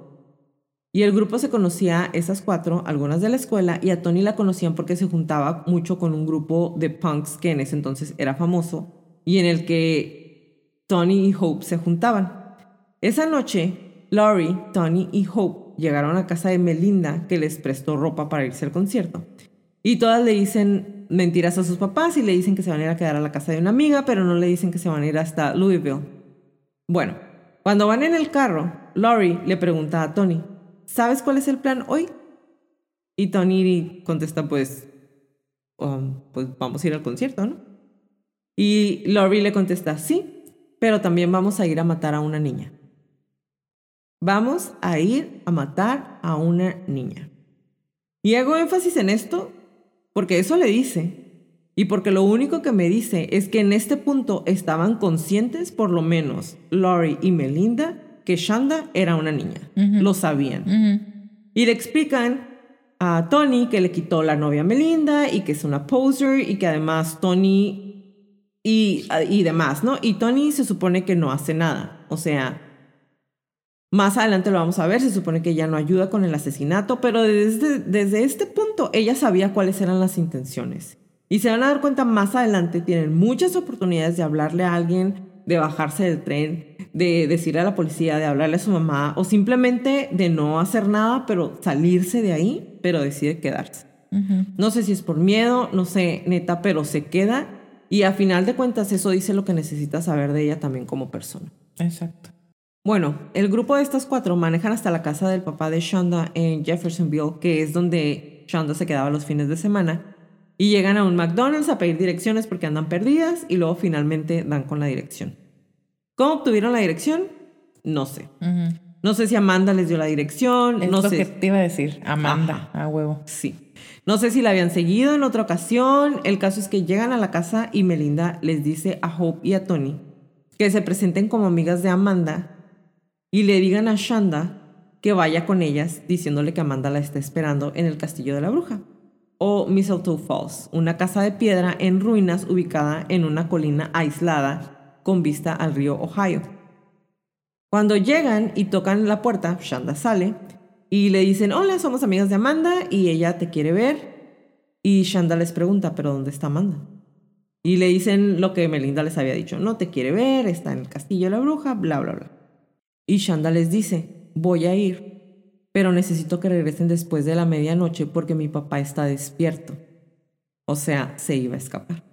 A: Y el grupo se conocía, esas cuatro, algunas de la escuela, y a Tony la conocían porque se juntaba mucho con un grupo de punks que en ese entonces era famoso y en el que Tony y Hope se juntaban. Esa noche, Laurie, Tony y Hope llegaron a casa de Melinda, que les prestó ropa para irse al concierto. Y todas le dicen mentiras a sus papás y le dicen que se van a ir a quedar a la casa de una amiga, pero no le dicen que se van a ir hasta Louisville. Bueno, cuando van en el carro, Laurie le pregunta a Tony, ¿sabes cuál es el plan hoy? Y Tony contesta, pues, um, pues vamos a ir al concierto, ¿no? Y Laurie le contesta, sí, pero también vamos a ir a matar a una niña. Vamos a ir a matar a una niña. Y hago énfasis en esto porque eso le dice. Y porque lo único que me dice es que en este punto estaban conscientes, por lo menos Laurie y Melinda, que Shanda era una niña. Lo sabían. Y le explican a Tony que le quitó la novia a Melinda y que es una poser y que además Tony y, y demás, ¿no? Y Tony se supone que no hace nada. O sea, más adelante lo vamos a ver, se supone que ella no ayuda con el asesinato, pero desde, desde este punto ella sabía cuáles eran las intenciones. Y se van a dar cuenta más adelante, tienen muchas oportunidades de hablarle a alguien, de bajarse del tren, de decirle a la policía, de hablarle a su mamá, o simplemente de no hacer nada, pero salirse de ahí, pero decide quedarse. No sé si es por miedo, no sé, neta, pero se queda. Y a final de cuentas eso dice lo que necesitas saber de ella también como persona.
B: Exacto.
A: Bueno, el grupo de estas cuatro manejan hasta la casa del papá de Shonda en Jeffersonville, que es donde Shonda se quedaba los fines de semana, y llegan a un McDonald's a pedir direcciones porque andan perdidas y luego finalmente dan con la dirección. ¿Cómo obtuvieron la dirección? No sé. No sé si Amanda les dio la dirección,
B: Es
A: no
B: lo
A: sé.
B: que te iba a decir. Amanda, a huevo.
A: Sí. No sé si la habían seguido en otra ocasión. El caso es que llegan a la casa y Melinda les dice a Hope y a Tony que se presenten como amigas de Amanda y le digan a Shanda que vaya con ellas diciéndole que Amanda la está esperando en el castillo de la bruja o Mistletoe Falls, una casa de piedra en ruinas ubicada en una colina aislada con vista al río Ohio. Cuando llegan y tocan la puerta, Shanda sale y le dicen, hola, somos amigas de Amanda y ella te quiere ver. Y Shanda les pregunta, pero ¿dónde está Amanda? Y le dicen lo que Melinda les había dicho, no te quiere ver, está en el castillo de la bruja, bla, bla, bla. Y Shanda les dice, voy a ir, pero necesito que regresen después de la medianoche porque mi papá está despierto. O sea, se iba a escapar.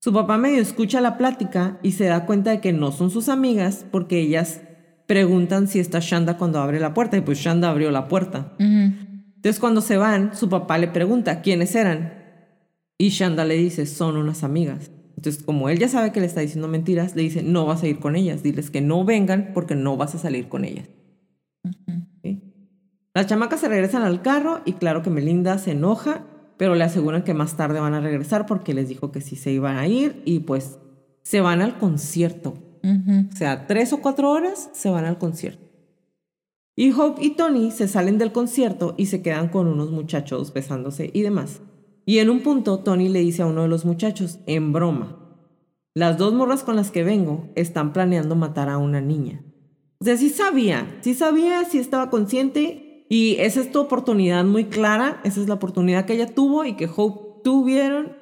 A: Su papá medio escucha la plática y se da cuenta de que no son sus amigas porque ellas preguntan si está Shanda cuando abre la puerta y pues Shanda abrió la puerta. Entonces cuando se van, su papá le pregunta quiénes eran y Shanda le dice son unas amigas. Entonces como él ya sabe que le está diciendo mentiras, le dice no vas a ir con ellas, diles que no vengan porque no vas a salir con ellas. Las chamacas se regresan al carro y claro que Melinda se enoja, pero le aseguran que más tarde van a regresar porque les dijo que sí se iban a ir y pues se van al concierto. O sea, tres o cuatro horas se van al concierto. Y Hope y Tony se salen del concierto y se quedan con unos muchachos besándose y demás. Y en un punto Tony le dice a uno de los muchachos, en broma, las dos morras con las que vengo están planeando matar a una niña. O sea, sí sabía, sí sabía, sí estaba consciente y esa es tu oportunidad muy clara, esa es la oportunidad que ella tuvo y que Hope tuvieron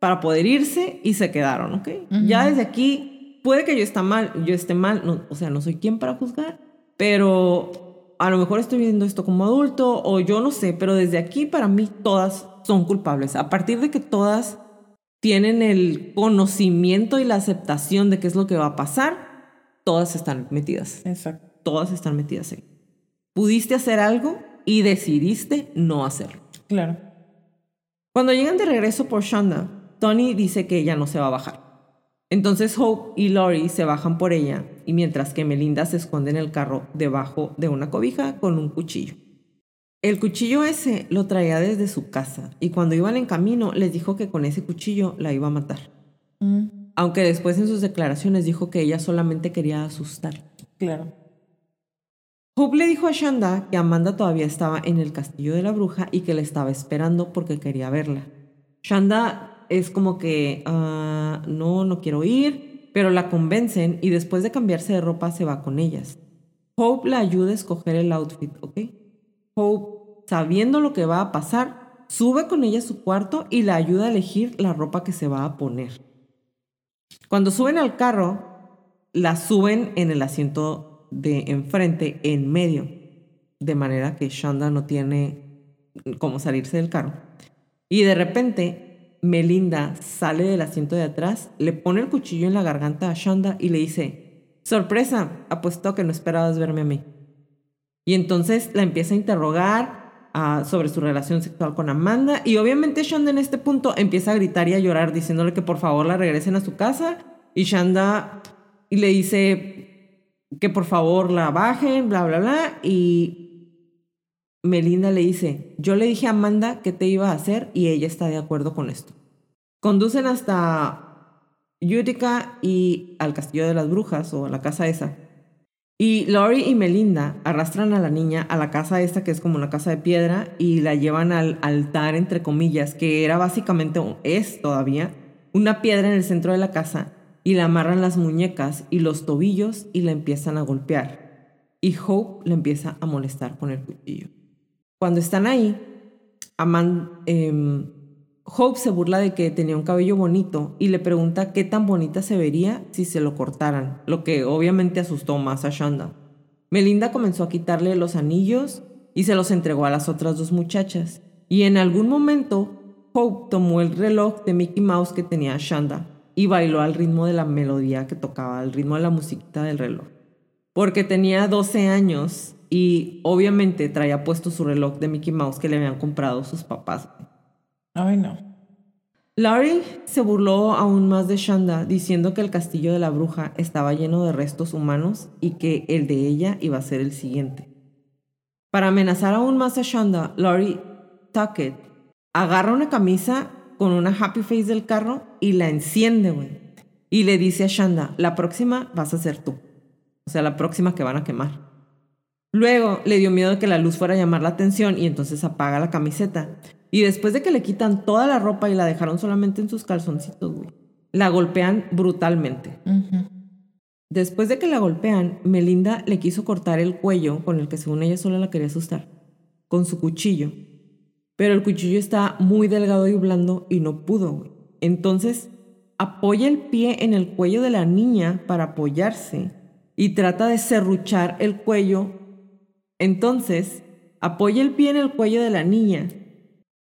A: para poder irse y se quedaron, ¿ok? Ya desde aquí, puede que yo esté mal, yo esté mal, o sea, no soy quien para juzgar, pero a lo mejor estoy viendo esto como adulto o yo no sé, pero desde aquí para mí todas son culpables. A partir de que todas tienen el conocimiento y la aceptación de qué es lo que va a pasar, todas están metidas.
B: Exacto.
A: Todas están metidas ahí pudiste hacer algo y decidiste no hacerlo.
B: Claro.
A: Cuando llegan de regreso por Shonda, Tony dice que ella no se va a bajar. Entonces Hope y Lori se bajan por ella y mientras que Melinda se esconde en el carro debajo de una cobija con un cuchillo. El cuchillo ese lo traía desde su casa y cuando iban en camino les dijo que con ese cuchillo la iba a matar. Mm. Aunque después en sus declaraciones dijo que ella solamente quería asustar.
B: Claro.
A: Hope le dijo a Shanda que Amanda todavía estaba en el castillo de la bruja y que la estaba esperando porque quería verla. Shanda es como que, ah, no, no quiero ir, pero la convencen y después de cambiarse de ropa se va con ellas. Hope la ayuda a escoger el outfit, ¿ok? Sabiendo lo que va a pasar, sube con ella a su cuarto y la ayuda a elegir la ropa que se va a poner. Cuando suben al carro, la suben en el asiento de enfrente en medio, de manera que Shanda no tiene cómo salirse del carro. Y de repente, Melinda sale del asiento de atrás, le pone el cuchillo en la garganta a Shanda y le dice, sorpresa, apuesto que no esperabas verme a mí. Y entonces la empieza a interrogar ah, sobre su relación sexual con Amanda y obviamente Shanda en este punto empieza a gritar y a llorar diciéndole que por favor la regresen a su casa y Shanda le dice, que por favor la bajen, bla, bla, bla. Y Melinda le dice, yo le dije a Amanda qué te iba a hacer y ella está de acuerdo con esto. Conducen hasta Utica y al Castillo de las Brujas o a la casa esa. Y Lori y Melinda arrastran a la niña a la casa esta que es como una casa de piedra y la llevan al altar, entre comillas, que era básicamente, es todavía, una piedra en el centro de la casa y le amarran las muñecas y los tobillos y la empiezan a golpear. Y Hope le empieza a molestar con el cuchillo. Cuando están ahí, em, Hope se burla de que tenía un cabello bonito y le pregunta qué tan bonita se vería si se lo cortaran, lo que obviamente asustó más a Shanda. Melinda comenzó a quitarle los anillos y se los entregó a las otras dos muchachas. Y en algún momento, Hope tomó el reloj de Mickey Mouse que tenía Shanda y bailó al ritmo de la melodía que tocaba, al ritmo de la musiquita del reloj. Porque tenía 12 años y obviamente traía puesto su reloj de Mickey Mouse que le habían comprado sus papás.
B: Ay, no.
A: Larry se burló aún más de Shanda diciendo que el castillo de la bruja estaba lleno de restos humanos y que el de ella iba a ser el siguiente. Para amenazar aún más a Shanda, Laurie Tuckett agarra una camisa con una happy face del carro y la enciende, güey. Y le dice a Shanda, la próxima vas a ser tú. O sea, la próxima que van a quemar. Luego le dio miedo de que la luz fuera a llamar la atención y entonces apaga la camiseta. Y después de que le quitan toda la ropa y la dejaron solamente en sus calzoncitos, güey, la golpean brutalmente. Después de que la golpean, Melinda le quiso cortar el cuello con el que según ella solo la quería asustar, con su cuchillo pero el cuchillo está muy delgado y blando y no pudo. Entonces apoya el pie en el cuello de la niña para apoyarse y trata de serruchar el cuello. Entonces apoya el pie en el cuello de la niña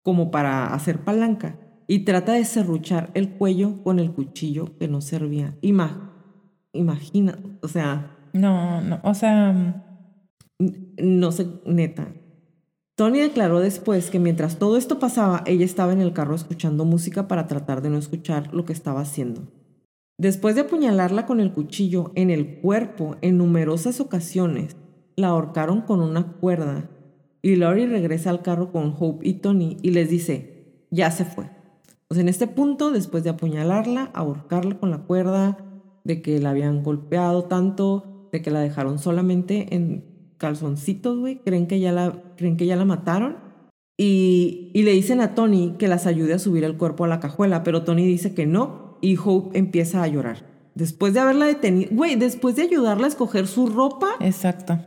A: como para hacer palanca y trata de serruchar el cuello con el cuchillo que no servía. Ima imagina, o sea...
B: No, no, o sea...
A: No sé, neta. Tony declaró después que mientras todo esto pasaba, ella estaba en el carro escuchando música para tratar de no escuchar lo que estaba haciendo. Después de apuñalarla con el cuchillo en el cuerpo en numerosas ocasiones, la ahorcaron con una cuerda y Lori regresa al carro con Hope y Tony y les dice, ya se fue. O en este punto, después de apuñalarla, ahorcarla con la cuerda, de que la habían golpeado tanto, de que la dejaron solamente en calzoncitos, güey, creen que ya la, creen que ya la mataron. Y, y le dicen a Tony que las ayude a subir el cuerpo a la cajuela, pero Tony dice que no y Hope empieza a llorar. Después de haberla detenido, güey, después de ayudarla a escoger su ropa.
B: Exacto.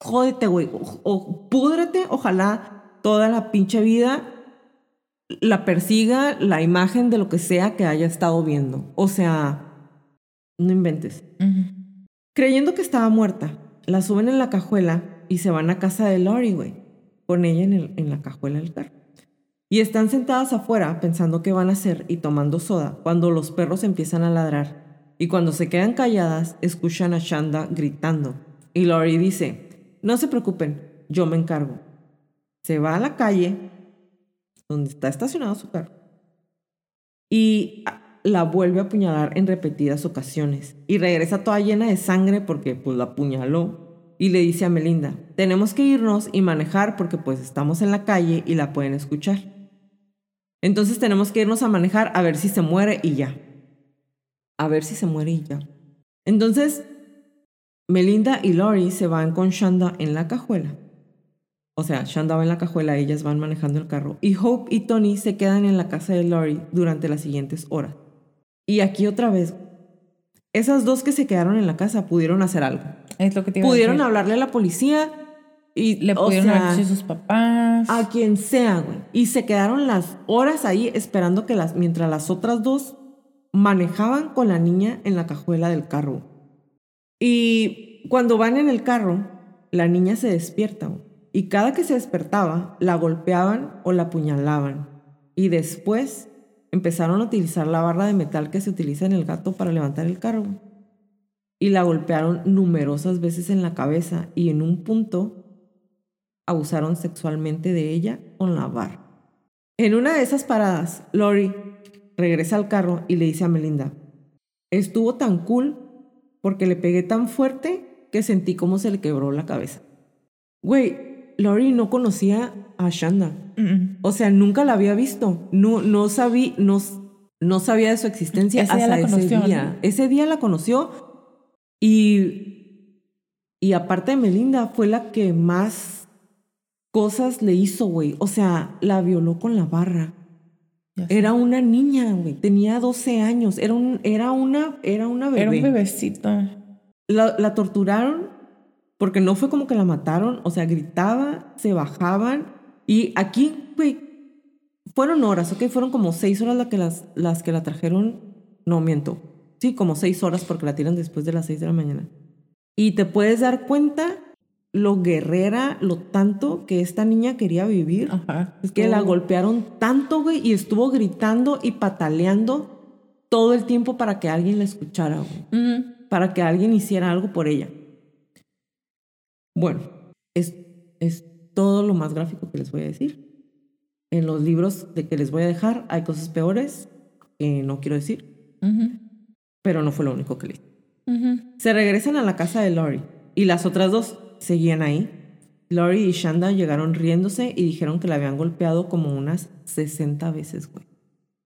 A: Jódete, güey, o, o púdrete, ojalá toda la pinche vida la persiga la imagen de lo que sea que haya estado viendo. O sea, no inventes. Creyendo que estaba muerta, la suben en la cajuela y se van a casa de Lori, güey, con ella en, el, en la cajuela del carro. Y están sentadas afuera pensando qué van a hacer y tomando soda cuando los perros empiezan a ladrar. Y cuando se quedan calladas, escuchan a Shanda gritando. Y Lori dice, no se preocupen, yo me encargo. Se va a la calle donde está estacionado su carro y la vuelve a apuñalar en repetidas ocasiones y regresa toda llena de sangre porque pues la apuñaló y le dice a Melinda, tenemos que irnos y manejar porque pues estamos en la calle y la pueden escuchar. Entonces tenemos que irnos a manejar a ver si se muere y ya. A ver si se muere y ya. Entonces, Melinda y Lori se van con Shanda en la cajuela o sea, Shanda va en la cajuela, ellas van manejando el carro. Y Hope y Tony se quedan en la casa de Lori durante las siguientes horas. Y aquí otra vez, esas dos que se quedaron en la casa pudieron hacer algo.
B: Es lo que te
A: Pudieron hablarle a la policía y
B: le pudieron hablar a sus papás.
A: A quien sea, güey. Y se quedaron las horas ahí esperando que las, mientras las otras dos manejaban con la niña en la cajuela del carro. Y cuando van en el carro, la niña se despierta. Y cada que se despertaba la golpeaban o la apuñalaban. Y después empezaron a utilizar la barra de metal que se utiliza en el gato para levantar el carro. Y la golpearon numerosas veces en la cabeza y en un punto abusaron sexualmente de ella con la barra. En una de esas paradas, Lori regresa al carro y le dice a Melinda, estuvo tan cool porque le pegué tan fuerte que sentí como se le quebró la cabeza. Güey, Lori no conocía a Shanda. O sea, nunca la había visto. No, no, sabía, no, no sabía de su existencia hasta ese día. Ese día la conoció y, y aparte de Melinda, fue la que más cosas le hizo, güey. O sea, la violó con la barra. Era una niña, güey. Tenía 12 años. Era, un, era, una, era una bebé.
B: Era un bebecito.
A: La, la torturaron porque no fue como que la mataron, o sea, gritaba, se bajaban y aquí, güey, fueron horas, ¿ok? Fueron como seis horas las que, las, las que la trajeron, no miento, sí, como seis horas porque la tiran después de las seis de la mañana. Y te puedes dar cuenta lo guerrera, lo tanto que esta niña quería vivir. Es que la golpearon tanto, güey, y estuvo gritando y pataleando todo el tiempo para que alguien la escuchara, güey. Para que alguien hiciera algo por ella. Bueno, es, es todo lo más gráfico que les voy a decir. En los libros de que les voy a dejar hay cosas peores que no quiero decir, pero no fue lo único que leí. Se regresan a la casa de Lori y las otras dos seguían ahí. Lori y Shanda llegaron riéndose y dijeron que la habían golpeado como unas 60 veces, güey.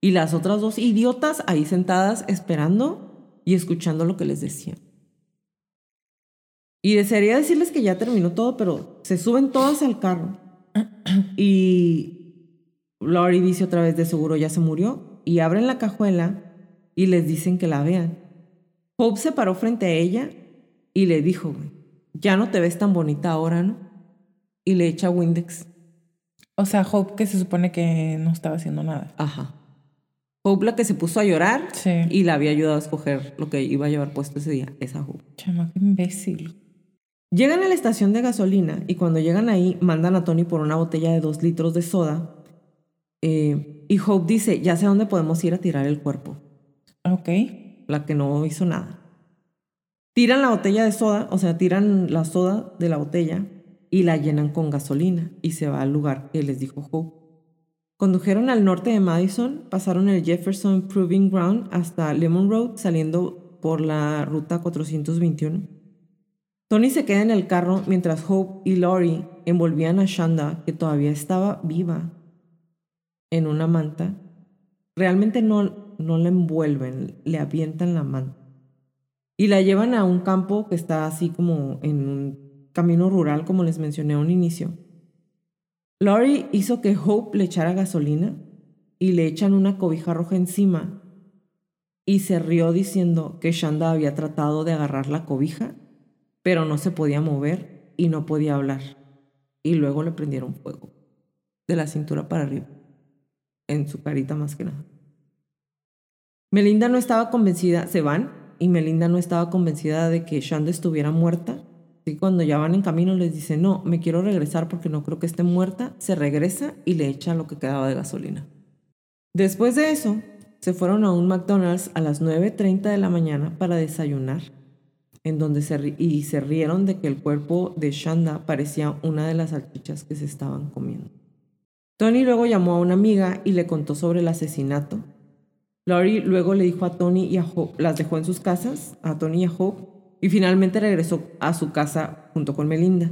A: Y las otras dos idiotas ahí sentadas esperando y escuchando lo que les decían. Y desearía decirles que ya terminó todo, pero se suben todas al carro. Y Lori dice otra vez, de seguro ya se murió. Y abren la cajuela y les dicen que la vean. Hope se paró frente a ella y le dijo, ya no te ves tan bonita ahora, ¿no? Y le echa Windex.
B: O sea, Hope que se supone que no estaba haciendo nada.
A: Ajá. Hope la que se puso a llorar y la había ayudado a escoger lo que iba a llevar puesto ese día. Esa Hope.
B: Chama, qué imbécil.
A: Llegan a la estación de gasolina y cuando llegan ahí mandan a Tony por una botella de dos litros de soda. Eh, Y Hope dice, ya sé dónde podemos ir a tirar el cuerpo.
B: Ok.
A: La que no hizo nada. Tiran la botella de soda, o sea, tiran la soda de la botella y la llenan con gasolina y se va al lugar que les dijo Hope. Condujeron al norte de Madison, pasaron el Jefferson Proving Ground hasta Lemon Road, saliendo por la ruta 421. Tony se queda en el carro mientras Hope y Lori envolvían a Shanda, que todavía estaba viva, en una manta. Realmente no, no la envuelven, le avientan la manta. Y la llevan a un campo que está así como en un camino rural, como les mencioné a un inicio. Lori hizo que Hope le echara gasolina y le echan una cobija roja encima y se rió diciendo que Shanda había tratado de agarrar la cobija, pero no se podía mover y no podía hablar. Y luego le prendieron fuego, de la cintura para arriba, en su carita más que nada. Melinda no estaba convencida, se van, y Melinda no estaba convencida de que Shanda estuviera muerta y cuando ya van en camino les dice, no, me quiero regresar porque no creo que esté muerta, se regresa y le echa lo que quedaba de gasolina. Después de eso, se fueron a un McDonald's a las 9.30 de la mañana para desayunar, en donde se y se rieron de que el cuerpo de Shanda parecía una de las salchichas que se estaban comiendo. Tony luego llamó a una amiga y le contó sobre el asesinato. Laurie luego le dijo a Tony y a Hope, las dejó en sus casas, a Tony y a Hope, y finalmente regresó a su casa junto con Melinda.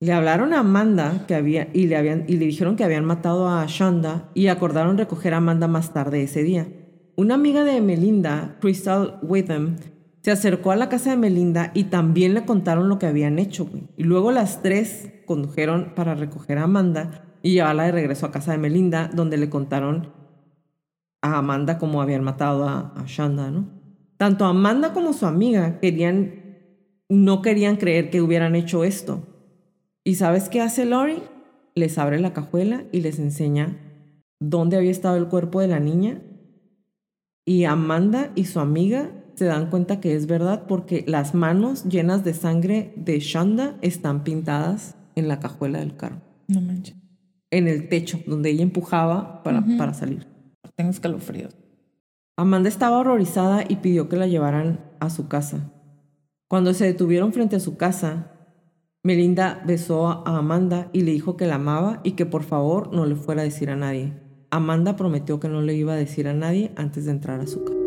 A: Le hablaron a Amanda que había, y, le habían, y le dijeron que habían matado a Shanda y acordaron recoger a Amanda más tarde ese día. Una amiga de Melinda, Crystal Witham, se acercó a la casa de Melinda y también le contaron lo que habían hecho. Y luego las tres condujeron para recoger a Amanda y llevarla de regreso a casa de Melinda, donde le contaron a Amanda cómo habían matado a, a Shanda, ¿no? Tanto Amanda como su amiga querían, no querían creer que hubieran hecho esto. ¿Y sabes qué hace Lori? Les abre la cajuela y les enseña dónde había estado el cuerpo de la niña. Y Amanda y su amiga se dan cuenta que es verdad porque las manos llenas de sangre de Shanda están pintadas en la cajuela del carro.
B: No manches.
A: En el techo, donde ella empujaba para, para salir.
B: Tengo escalofríos.
A: Amanda estaba horrorizada y pidió que la llevaran a su casa. Cuando se detuvieron frente a su casa, Melinda besó a Amanda y le dijo que la amaba y que por favor no le fuera a decir a nadie. Amanda prometió que no le iba a decir a nadie antes de entrar a su casa.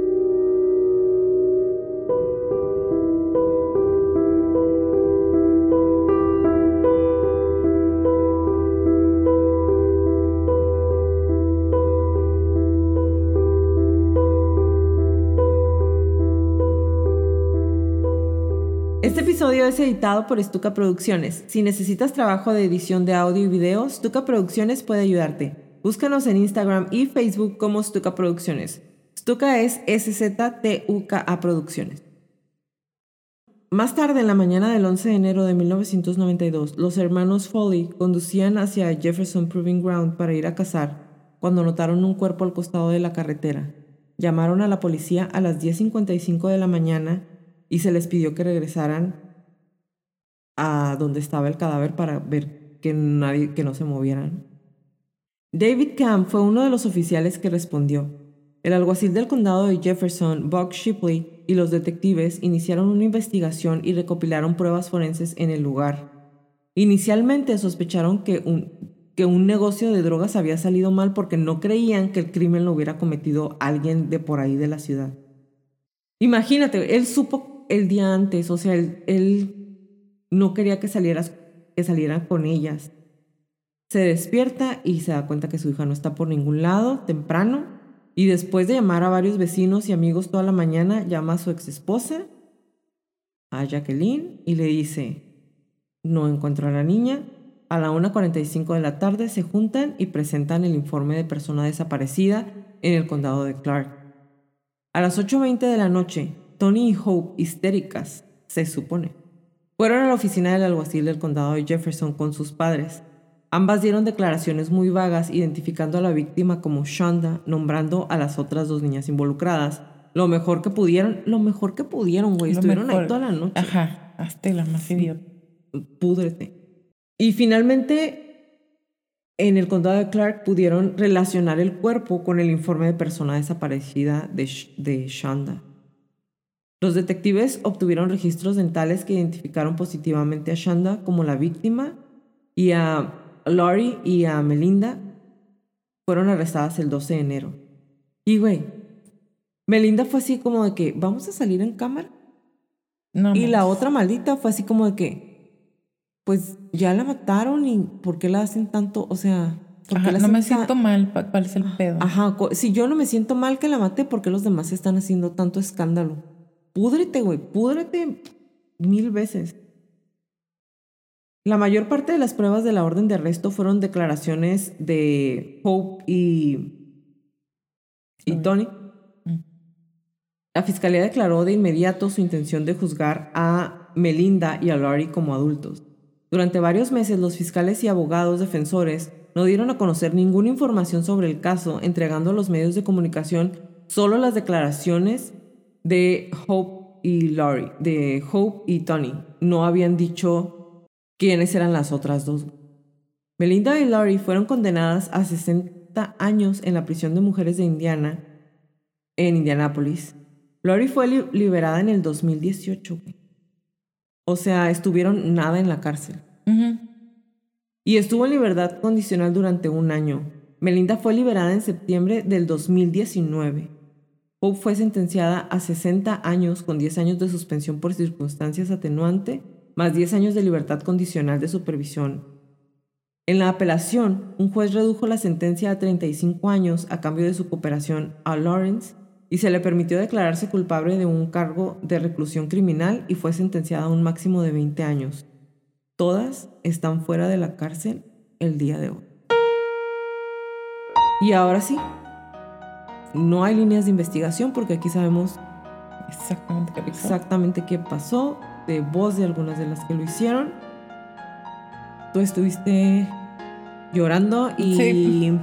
A: Es editado por Stuka Producciones. Si necesitas trabajo de edición de audio y video, Stuka Producciones puede ayudarte. Búscanos en Instagram y Facebook como Stuka Producciones. Stuka es S-Z-T-U-K-A Producciones. Más tarde, en la mañana del 11 de enero de 1992, los hermanos Foley conducían hacia Jefferson Proving Ground para ir a cazar cuando notaron un cuerpo al costado de la carretera. Llamaron a la policía a las 10.55 de la mañana y se les pidió que regresaran a donde estaba el cadáver para ver que, nadie, que no se movieran. David Camp fue uno de los oficiales que respondió. El alguacil del condado de Jefferson, Buck Shipley, y los detectives iniciaron una investigación y recopilaron pruebas forenses en el lugar. Inicialmente sospecharon que un, que un negocio de drogas había salido mal porque no creían que el crimen lo hubiera cometido alguien de por ahí de la ciudad. Imagínate, él supo el día antes, o sea, él, no quería que, salieras, que salieran con ellas. Se despierta y se da cuenta que su hija no está por ningún lado, temprano, y después de llamar a varios vecinos y amigos toda la mañana, llama a su ex esposa, a Jacqueline, y le dice, no encuentro a la niña. A la 1.45 de la tarde se juntan y presentan el informe de persona desaparecida en el condado de Clark. A las 8.20 de la noche, Tony y Hope, histéricas, se supone. Fueron a la oficina del alguacil del condado de Jefferson con sus padres. Ambas dieron declaraciones muy vagas identificando a la víctima como Shonda, nombrando a las otras dos niñas involucradas. Lo mejor que pudieron, lo mejor que pudieron, güey. Estuvieron ahí toda la noche.
B: Ajá, hasta la más idiota.
A: Púdrete. Y finalmente en el condado de Clark pudieron relacionar el cuerpo con el informe de persona desaparecida de, de Shanda. Los detectives obtuvieron registros dentales que identificaron positivamente a Shanda como la víctima y a Laurie y a Melinda fueron arrestadas el 12 de enero. Y güey, Melinda fue así como de que, ¿vamos a salir en cámara? No, y la otra maldita fue así como de que, pues ya la mataron y ¿por qué la hacen tanto? O sea,
B: no me siento mal, ¿cuál es el pedo?
A: Ajá, si yo no me siento mal que la maté, ¿por qué los demás están haciendo tanto escándalo? Púdrete, güey, púdrete mil veces. La mayor parte de las pruebas de la orden de arresto fueron declaraciones de Hope y, y Tony. Mm. La fiscalía declaró de inmediato su intención de juzgar a Melinda y a Laurie como adultos. Durante varios meses los fiscales y abogados defensores no dieron a conocer ninguna información sobre el caso, entregando a los medios de comunicación solo las declaraciones de Hope y Laurie, de Hope y Tony. No habían dicho quiénes eran las otras dos. Melinda y Laurie fueron condenadas a 60 años en la prisión de mujeres de Indiana, en Indianápolis. Laurie fue liberada en el 2018. O sea, estuvieron nada en la cárcel. Y estuvo en libertad condicional durante un año. Melinda fue liberada en septiembre del 2019. Hope fue sentenciada a 60 años con 10 años de suspensión por circunstancias atenuantes más 10 años de libertad condicional de supervisión. En la apelación, un juez redujo la sentencia a 35 años a cambio de su cooperación a Lawrence y se le permitió declararse culpable de un cargo de reclusión criminal y fue sentenciada a un máximo de 20 años. Todas están fuera de la cárcel el día de hoy. Y ahora sí, no hay líneas de investigación porque aquí sabemos
B: exactamente qué pasó.
A: Exactamente qué pasó de voz de algunas de las que lo hicieron. Tú estuviste llorando y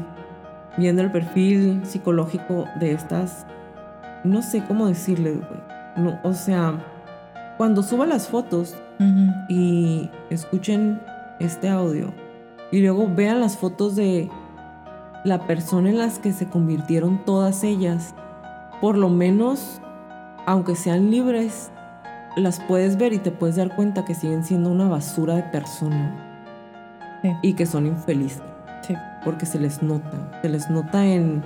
A: viendo el perfil psicológico de estas. No sé cómo decirle, No, o sea, cuando suba las fotos y escuchen este audio y luego vean las fotos de la persona en las que se convirtieron todas ellas, por lo menos, aunque sean libres, las puedes ver y te puedes dar cuenta que siguen siendo una basura de persona. Y que son infelices. Sí. Porque se les nota. Se les nota en,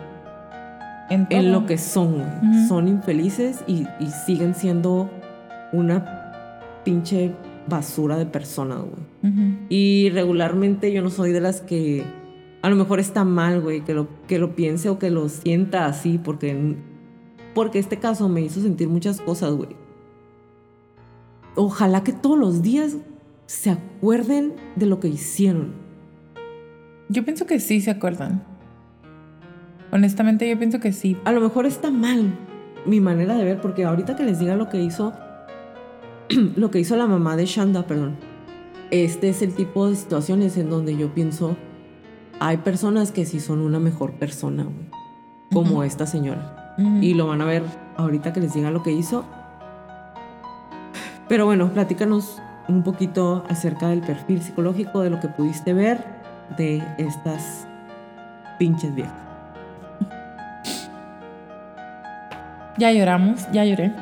A: en, lo que son. Son infelices y, siguen siendo una pinche basura de persona, güey. Y regularmente yo no soy de las que a lo mejor está mal, güey, que lo, que lo piense o que lo sienta así, porque, porque este caso me hizo sentir muchas cosas, güey ojalá que todos los días se acuerden de lo que hicieron.
B: Yo pienso que sí se acuerdan. Honestamente yo pienso que sí.
A: A lo mejor está mal mi manera de ver, porque ahorita que les diga lo que hizo, *clears throat* lo que hizo la mamá de Shanda, perdón, este es el tipo de situaciones en donde yo pienso, hay personas que sí son una mejor persona, como esta señora. Y lo van a ver ahorita que les diga lo que hizo pero bueno, platícanos un poquito acerca del perfil psicológico, de lo que pudiste ver de estas pinches viejas.
B: Ya lloramos, ya lloré.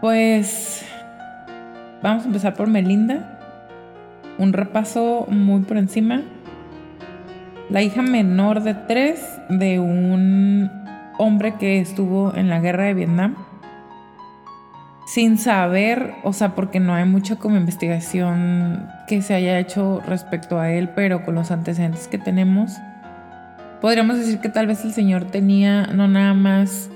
B: pues vamos a empezar por Melinda. Un repaso muy por encima. La hija menor de tres de un hombre que estuvo en la guerra de Vietnam sin saber, o sea, porque no hay mucha como investigación que se haya hecho respecto a él, pero con los antecedentes que tenemos, podríamos decir que tal vez el señor tenía no nada más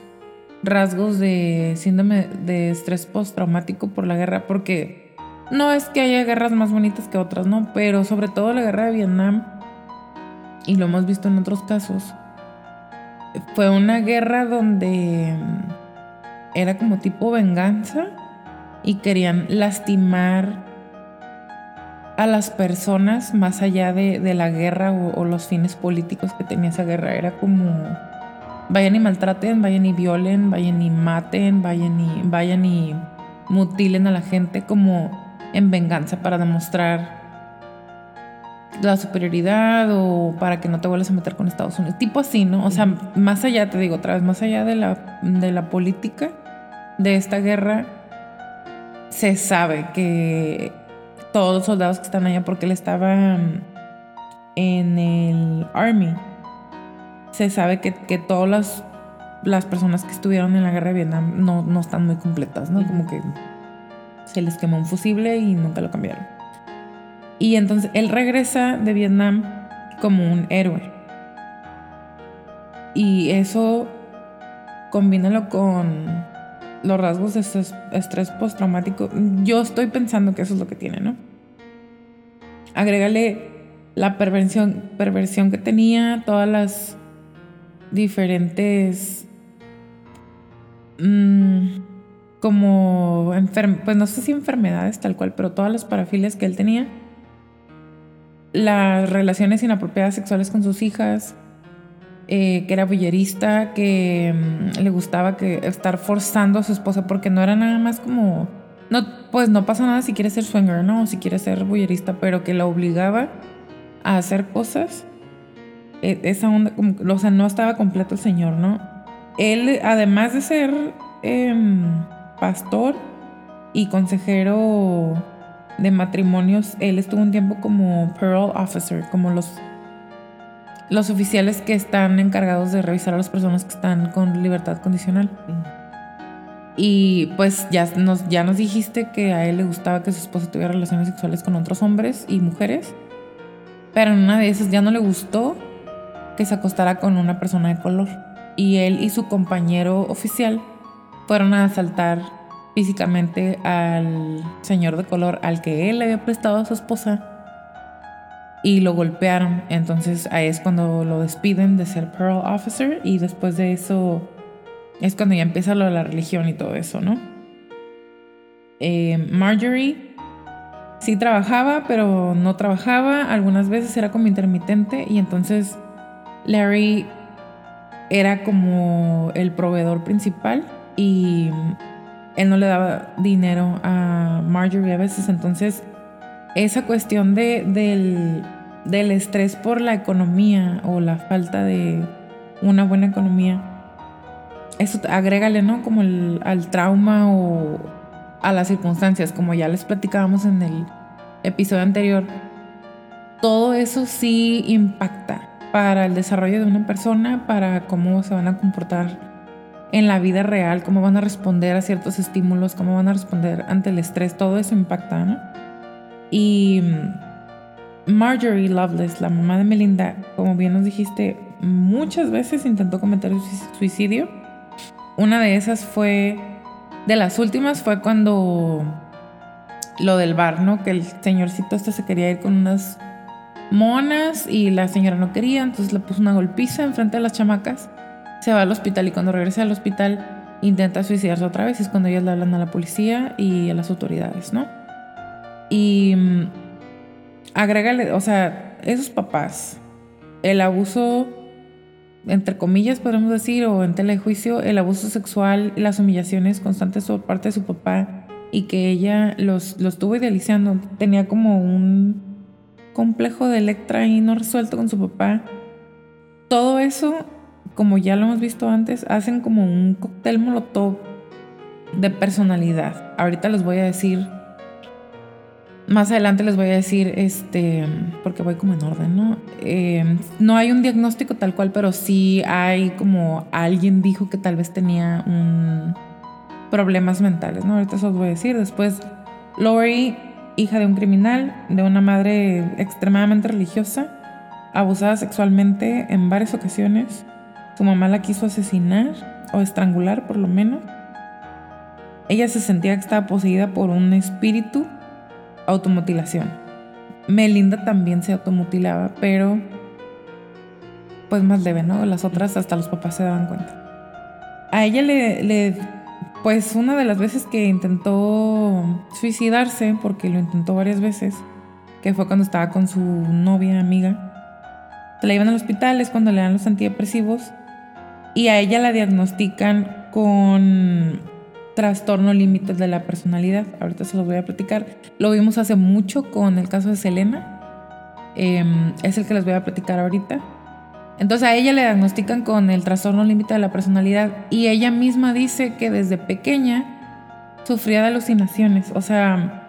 B: rasgos de síndrome de estrés postraumático por la guerra, porque no es que haya guerras más bonitas que otras, no, pero sobre todo la guerra de Vietnam, y lo hemos visto en otros casos, fue una guerra donde era como tipo venganza y querían lastimar a las personas más allá de, la guerra o, los fines políticos que tenía esa guerra. Era como vayan y maltraten, vayan y violen, vayan y maten, vayan y, vayan y mutilen a la gente como en venganza para demostrar la superioridad o para que no te vuelvas a meter con Estados Unidos. Tipo así, ¿no? O sea, más allá, te digo otra vez, más allá de la, de la política de esta guerra, se sabe que todos los soldados que están allá, porque él estaba en el Army, se sabe que, que todas las, las, personas que estuvieron en la guerra de Vietnam no, no están muy completas, ¿no? Como que se les quemó un fusible y nunca lo cambiaron. Y entonces él regresa de Vietnam como un héroe. Y eso combínalo con los rasgos de estrés postraumático. Yo estoy pensando que eso es lo que tiene, ¿no? Agrégale la perversión, que tenía, todas las diferentes... Mmm, como, pues no sé si enfermedades tal cual, pero todas las parafilias que él tenía las relaciones inapropiadas sexuales con sus hijas, eh, que era bullerista, que mm, le gustaba que estar forzando a su esposa porque no era nada más como, no, pues no pasa nada si quiere ser swinger, ¿no? Si quiere ser bullerista, pero que la obligaba a hacer cosas. E, esa onda, como, o sea, no estaba completo el señor, ¿no? Él, además de ser em, pastor y consejero de matrimonios, él estuvo un tiempo como parole officer, como los, los oficiales que están encargados de revisar a las personas que están con libertad condicional. Y pues ya nos, ya nos dijiste que a él le gustaba que su esposa tuviera relaciones sexuales con otros hombres y mujeres, pero en una de esas ya no le gustó que se acostara con una persona de color. Y él y su compañero oficial fueron a asaltar físicamente al señor de color al que él le había prestado a su esposa y lo golpearon. Entonces ahí es cuando lo despiden de ser Pearl Officer y después de eso es cuando ya empieza lo de la religión y todo eso, ¿no? Eh, Marjorie sí trabajaba, pero no trabajaba. Algunas veces era como intermitente y entonces Larry era como el proveedor principal y él no le daba dinero a Marjorie a veces. Entonces, esa cuestión de, del, del estrés por la economía o la falta de una buena economía, eso agrégale, ¿no? Como al trauma o a las circunstancias, como ya les platicábamos en el episodio anterior. Todo eso sí impacta para el desarrollo de una persona, para cómo se van a comportar en la vida real, cómo van a responder a ciertos estímulos, cómo van a responder ante el estrés, todo eso impacta, ¿no? Y mm, Marjorie Loveless, la mamá de Melinda, como bien nos dijiste, muchas veces intentó cometer suicidio. Una de esas fue, de las últimas fue cuando lo del bar, ¿no? Que el señorcito este se quería ir con unas monas y la señora no quería, entonces le puso una golpiza enfrente de las chamacas se va al hospital y cuando regresa al hospital intenta suicidarse otra vez. Es cuando ellas le hablan a la policía y a las autoridades, ¿no? Y mm, agrégale, o sea, esos papás, el abuso, entre comillas podemos decir, o en telejuicio, el abuso sexual, las humillaciones constantes por parte de su papá y que ella los, los estuvo idealizando. Tenía como un complejo de Electra ahí no resuelto con su papá. Todo eso como ya lo hemos visto antes, hacen como un cóctel molotov de personalidad. Ahorita les voy a decir, más adelante les voy a decir, este, porque voy como en orden, ¿no? Eh, no hay un diagnóstico tal cual, pero sí hay como alguien dijo que tal vez tenía un problemas mentales, ¿no? Ahorita eso os voy a decir. Después, Lori, hija de un criminal, de una madre extremadamente religiosa, abusada sexualmente en varias ocasiones su mamá la quiso asesinar o estrangular por lo menos. Ella se sentía que estaba poseída por un espíritu automutilación. Melinda también se automutilaba, pero pues más leve, ¿no? Las otras hasta los papás se daban cuenta. A ella le, pues una de las veces que intentó suicidarse, porque lo intentó varias veces, que fue cuando estaba con su novia, amiga, se la iban al hospital, es cuando le dan los antidepresivos y a ella la diagnostican con trastorno límites de la personalidad. Ahorita se los voy a platicar. Lo vimos hace mucho con el caso de Selena. em, es el que les voy a platicar ahorita. Entonces a ella le diagnostican con el trastorno límite de la personalidad y ella misma dice que desde pequeña sufría de alucinaciones. O sea,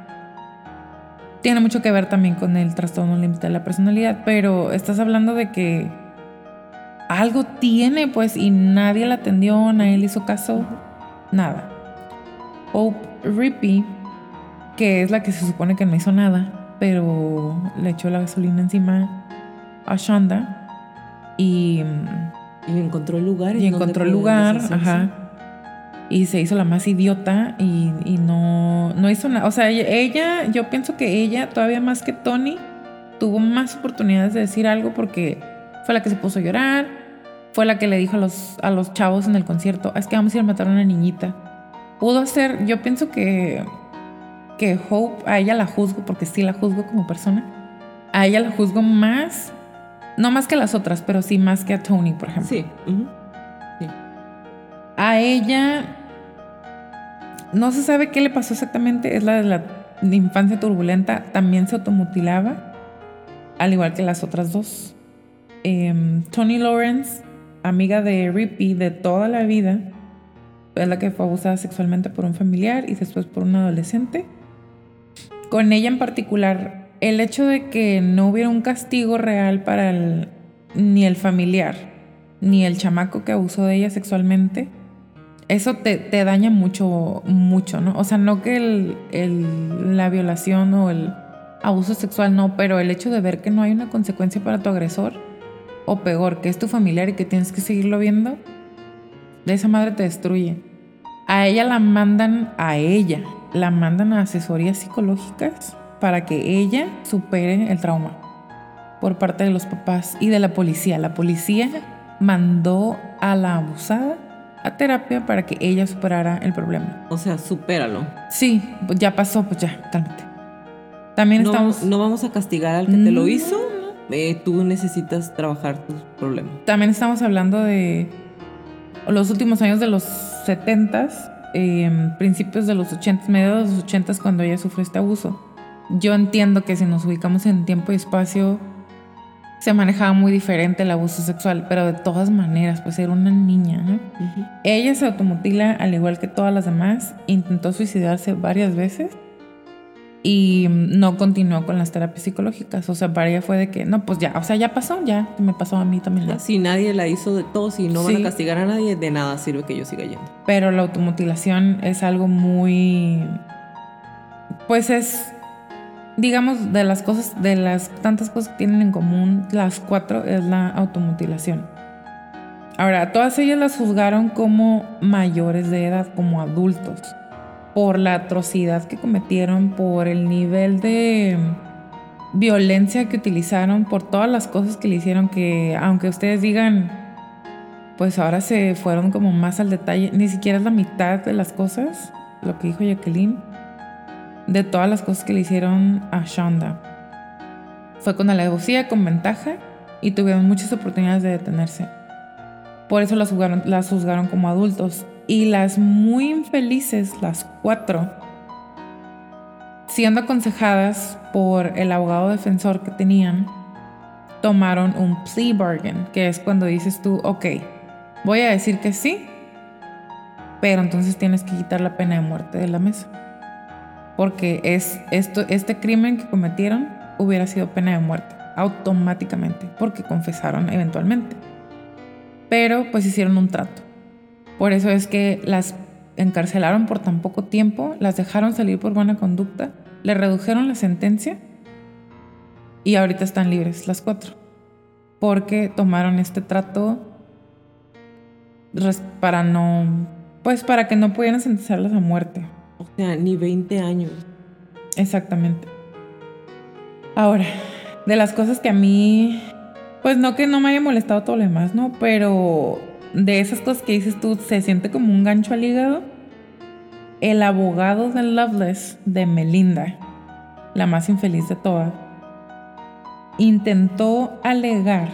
B: tiene mucho que ver también con el trastorno límite de la personalidad, pero estás hablando de que algo tiene, pues, y nadie la atendió, nadie le hizo caso, nada. Hope Rippey, que es la que se supone que no hizo nada, pero le echó la gasolina encima a Shonda y,
A: y encontró el lugar.
B: Y encontró el lugar, ajá. Y se hizo la más idiota y, y no, no hizo nada. O sea, ella, yo pienso que ella, todavía más que Tony, tuvo más oportunidades de decir algo porque fue la que se puso a llorar, fue la que le dijo a los, a los chavos en el concierto, es que vamos a ir a matar a una niñita. Pudo ser, yo pienso que, que Hope, a ella la juzgo, porque sí la juzgo como persona, a ella la juzgo más no más que las otras, pero sí más que a Tony, por ejemplo.
A: Sí.
B: A ella no se sabe qué le pasó exactamente. Es la de la infancia turbulenta. También se automutilaba, al igual que las otras dos. Em, Tony Lawrence, amiga de Rippy de toda la vida, es la que fue abusada sexualmente por un familiar y después por un adolescente. Con ella en particular el hecho de que no hubiera un castigo real para ni el familiar, ni el chamaco que abusó de ella sexualmente, eso te, daña mucho, mucho, ¿no? O sea, no que la violación o el abuso sexual, no, pero el hecho de ver que no hay una consecuencia para tu agresor, o peor, que es tu familiar y que tienes que seguirlo viendo, de esa madre te destruye. A ella la mandan, a ella, la mandan a asesorías psicológicas para que ella supere el trauma por parte de los papás y de la policía. La policía mandó a la abusada a terapia para que ella superara el problema.
A: O sea, supéralo.
B: Sí, ya pasó, pues ya, cálmate. También
A: no,
B: estamos...
A: No vamos a castigar al que te lo hizo. Eh, tú necesitas trabajar tus problemas.
B: También estamos hablando de los últimos años de los 70 eh, principios de los 80 mediados de los 80 cuando ella sufrió este abuso yo entiendo que si nos ubicamos en tiempo y espacio, se manejaba muy diferente el abuso sexual, pero de todas maneras, pues era una niña. ¿no? Ella se automutila al igual que todas las demás, intentó suicidarse varias veces y no continuó con las terapias psicológicas. O sea, para ella fue de que, no, pues ya, o sea, ya pasó, ya, me pasó a mí también.
A: Si nadie la hizo de todo, si no van a castigar a nadie, de nada sirve que yo siga yendo.
B: Pero la automutilación es algo muy... Pues es digamos, de las cosas, de las tantas cosas que tienen en común las cuatro es la automutilación. Ahora, todas ellas las juzgaron como mayores de edad, como adultos, por la atrocidad que cometieron, por el nivel de violencia que utilizaron, por todas las cosas que le hicieron que, aunque ustedes digan, pues ahora se fueron como más al detalle, ni siquiera es la mitad de las cosas, lo que dijo Jacqueline de todas las cosas que le hicieron a Shonda. Fue con alevosía, con ventaja y tuvieron muchas oportunidades de detenerse. Por eso las juzgaron, las juzgaron como adultos. Y las muy infelices, las cuatro, siendo aconsejadas por el abogado defensor que tenían, tomaron un plea bargain, que es cuando dices tú, ok, voy a decir que sí, pero entonces tienes que quitar la pena de muerte de la mesa porque es esto, este crimen que cometieron hubiera sido pena de muerte automáticamente, porque confesaron eventualmente. Pero pues hicieron un trato. Por eso es que las encarcelaron por tan poco tiempo, las dejaron salir por buena conducta, le redujeron la sentencia y ahorita están libres las cuatro. Porque tomaron este trato para no, pues para que no pudieran sentenciarlas a muerte.
A: O sea, ni 20 años.
B: Exactamente. Ahora, de las cosas que a mí, pues no que no me haya molestado todo lo demás, ¿no? Pero de esas cosas que dices tú, se siente como un gancho al hígado. El abogado de Loveless, de Melinda, la más infeliz de todas, intentó alegar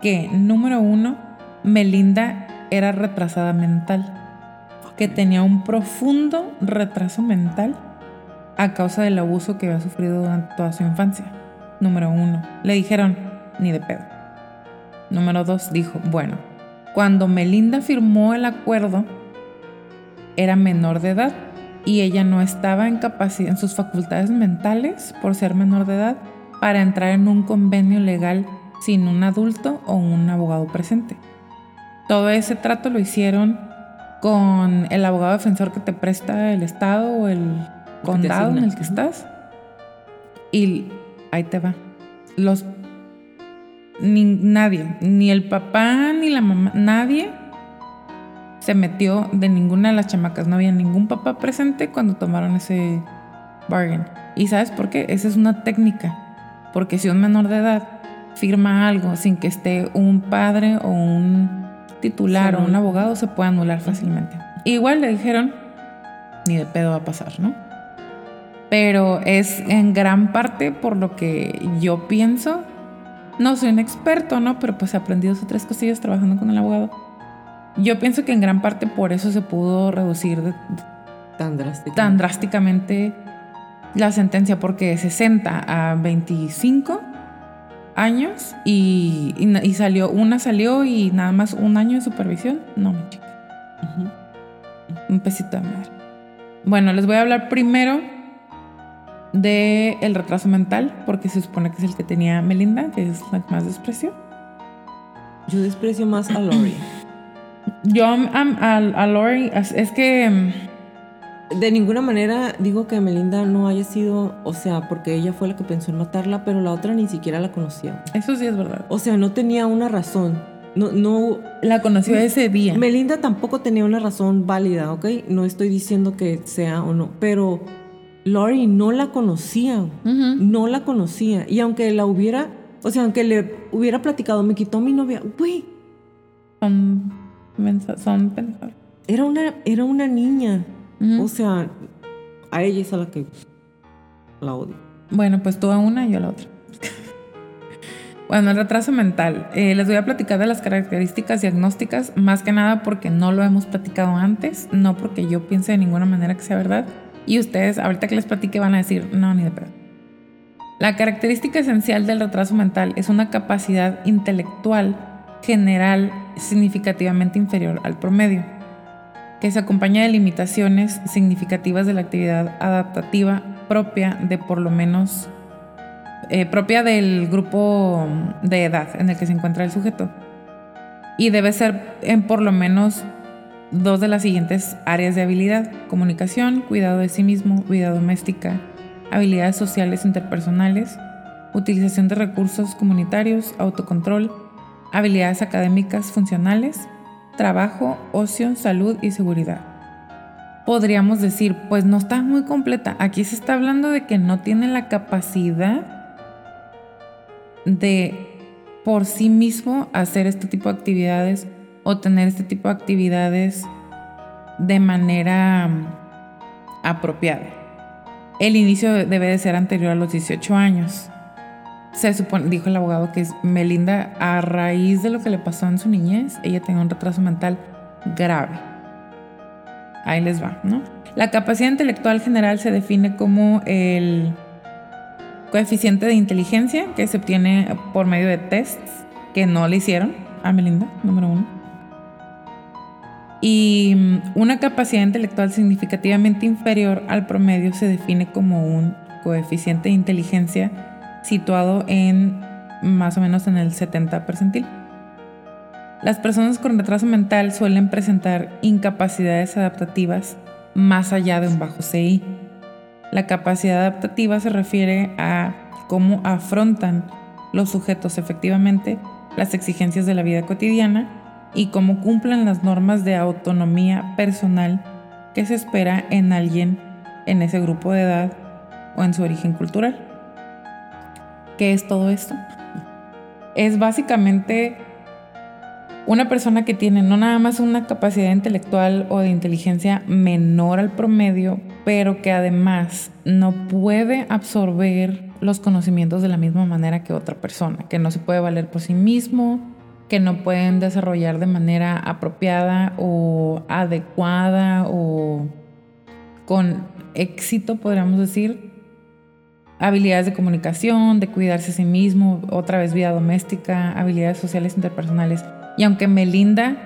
B: que, número uno, Melinda era retrasada mental que tenía un profundo retraso mental a causa del abuso que había sufrido durante toda su infancia. Número uno. Le dijeron, ni de pedo. Número dos, dijo, bueno, cuando Melinda firmó el acuerdo, era menor de edad y ella no estaba en capacidad, en sus facultades mentales, por ser menor de edad, para entrar en un convenio legal sin un adulto o un abogado presente. Todo ese trato lo hicieron con el abogado defensor que te presta el estado o el condado en el que estás. Y ahí te va. Los ni nadie, ni el papá ni la mamá, nadie se metió de ninguna de las chamacas. No había ningún papá presente cuando tomaron ese bargain. ¿Y sabes por qué? Esa es una técnica. Porque si un menor de edad firma algo sin que esté un padre o un titular o un abogado, se puede anular fácilmente. Igual le dijeron, ni de pedo va a pasar, ¿no? Pero es en gran parte por lo que yo pienso. No soy un experto, ¿no? Pero pues he aprendido dos o tres cosillas trabajando con el abogado. Yo pienso que en gran parte por eso se pudo reducir
A: tan, drásticamente.
B: tan drásticamente la sentencia, porque de 60 a 25 años y, y, salió, una salió y nada más un año de supervisión. No, me chica. Un pesito de madre. Bueno, les voy a hablar primero de el retraso mental, porque se supone que es el que tenía Melinda, que es la que más desprecio.
A: Yo desprecio más a Lori. *clears throat*
B: Yo a, a Lori, es que mm,
A: de ninguna manera digo que Melinda no haya sido, o sea, porque ella fue la que pensó en matarla, pero la otra ni siquiera la conocía.
B: Eso sí es verdad.
A: O sea, no tenía una razón. No, no.
B: La conoció ese día.
A: Melinda tampoco tenía una razón válida, ¿ok? No estoy diciendo que sea o no, pero Lori no la conocía. No la conocía. Y aunque la hubiera, o sea, aunque le hubiera platicado, me quitó mi novia, güey.
B: Son, son
A: Era una, era una niña. O sea, a ella es a la que la odio.
B: Bueno, pues tú a una y yo a la otra. bueno, el retraso mental. Eh, les voy a platicar de las características diagnósticas, más que nada porque no lo hemos platicado antes, no porque yo piense de ninguna manera que sea verdad. Y ustedes, ahorita que les platique, van a decir, no, ni de pedo. La característica esencial del retraso mental es una capacidad intelectual general significativamente inferior al promedio que se acompaña de limitaciones significativas de la actividad adaptativa propia de por lo menos eh, propia del grupo de edad en el que se encuentra el sujeto. Y debe ser en por lo menos dos de las siguientes áreas de habilidad, comunicación, cuidado de sí mismo, vida doméstica, habilidades sociales interpersonales, utilización de recursos comunitarios, autocontrol, habilidades académicas funcionales, trabajo, ocio, salud y seguridad. Podríamos decir, pues no está muy completa. Aquí se está hablando de que no tiene la capacidad de por sí mismo hacer este tipo de actividades o tener este tipo de actividades de manera mm, apropiada. El inicio debe de ser anterior a los 18 años se supone, dijo el abogado que es Melinda, a raíz de lo que le pasó en su niñez, ella tenía un retraso mental grave. Ahí les va, ¿no? La capacidad intelectual general se define como el coeficiente de inteligencia que se obtiene por medio de tests que no le hicieron a Melinda, número uno. Y mm, una capacidad intelectual significativamente inferior al promedio se define como un coeficiente de inteligencia situado en más o menos en el 70 percentil. Las personas con retraso mental suelen presentar incapacidades adaptativas más allá de un bajo CI. La capacidad adaptativa se refiere a cómo afrontan los sujetos efectivamente las exigencias de la vida cotidiana y cómo cumplen las normas de autonomía personal que se espera en alguien en ese grupo de edad o en su origen cultural. ¿Qué es todo esto? Es básicamente una persona que tiene no nada más una capacidad intelectual o de inteligencia menor al promedio, pero que además no puede absorber los conocimientos de la misma manera que otra persona, que no se puede valer por sí mismo, que no pueden desarrollar de manera apropiada o adecuada o con éxito, podríamos decir, habilidades de comunicación, de cuidarse a sí mismo, otra vez vida doméstica, habilidades sociales interpersonales. Y aunque Melinda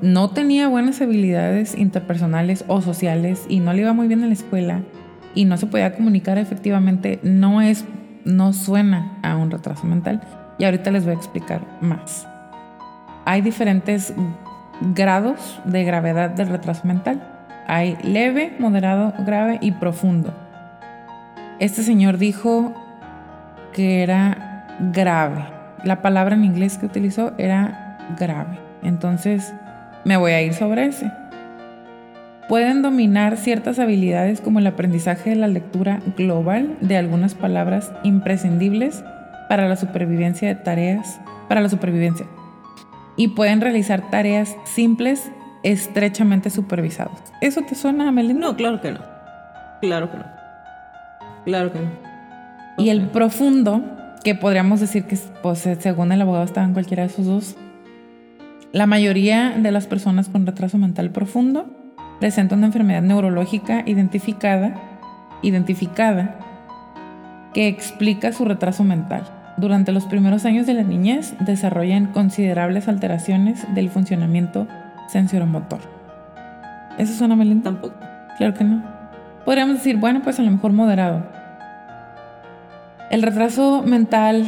B: no tenía buenas habilidades interpersonales o sociales y no le iba muy bien en la escuela y no se podía comunicar efectivamente, no es no suena a un retraso mental y ahorita les voy a explicar más. Hay diferentes grados de gravedad del retraso mental. Hay leve, moderado, grave y profundo. Este señor dijo que era grave. La palabra en inglés que utilizó era grave. Entonces me voy a ir sobre ese. Pueden dominar ciertas habilidades como el aprendizaje de la lectura global de algunas palabras imprescindibles para la supervivencia de tareas, para la supervivencia. Y pueden realizar tareas simples estrechamente supervisadas. ¿Eso te suena, Melinda?
A: No, claro que no. Claro que no. Claro que no.
B: Y el profundo, que podríamos decir que pues, según el abogado estaba en cualquiera de esos dos, la mayoría de las personas con retraso mental profundo presentan una enfermedad neurológica identificada, identificada que explica su retraso mental. Durante los primeros años de la niñez desarrollan considerables alteraciones del funcionamiento sensoromotor. ¿Eso suena Melinda?
A: Tampoco.
B: Claro que no. Podríamos decir, bueno, pues a lo mejor moderado. El retraso mental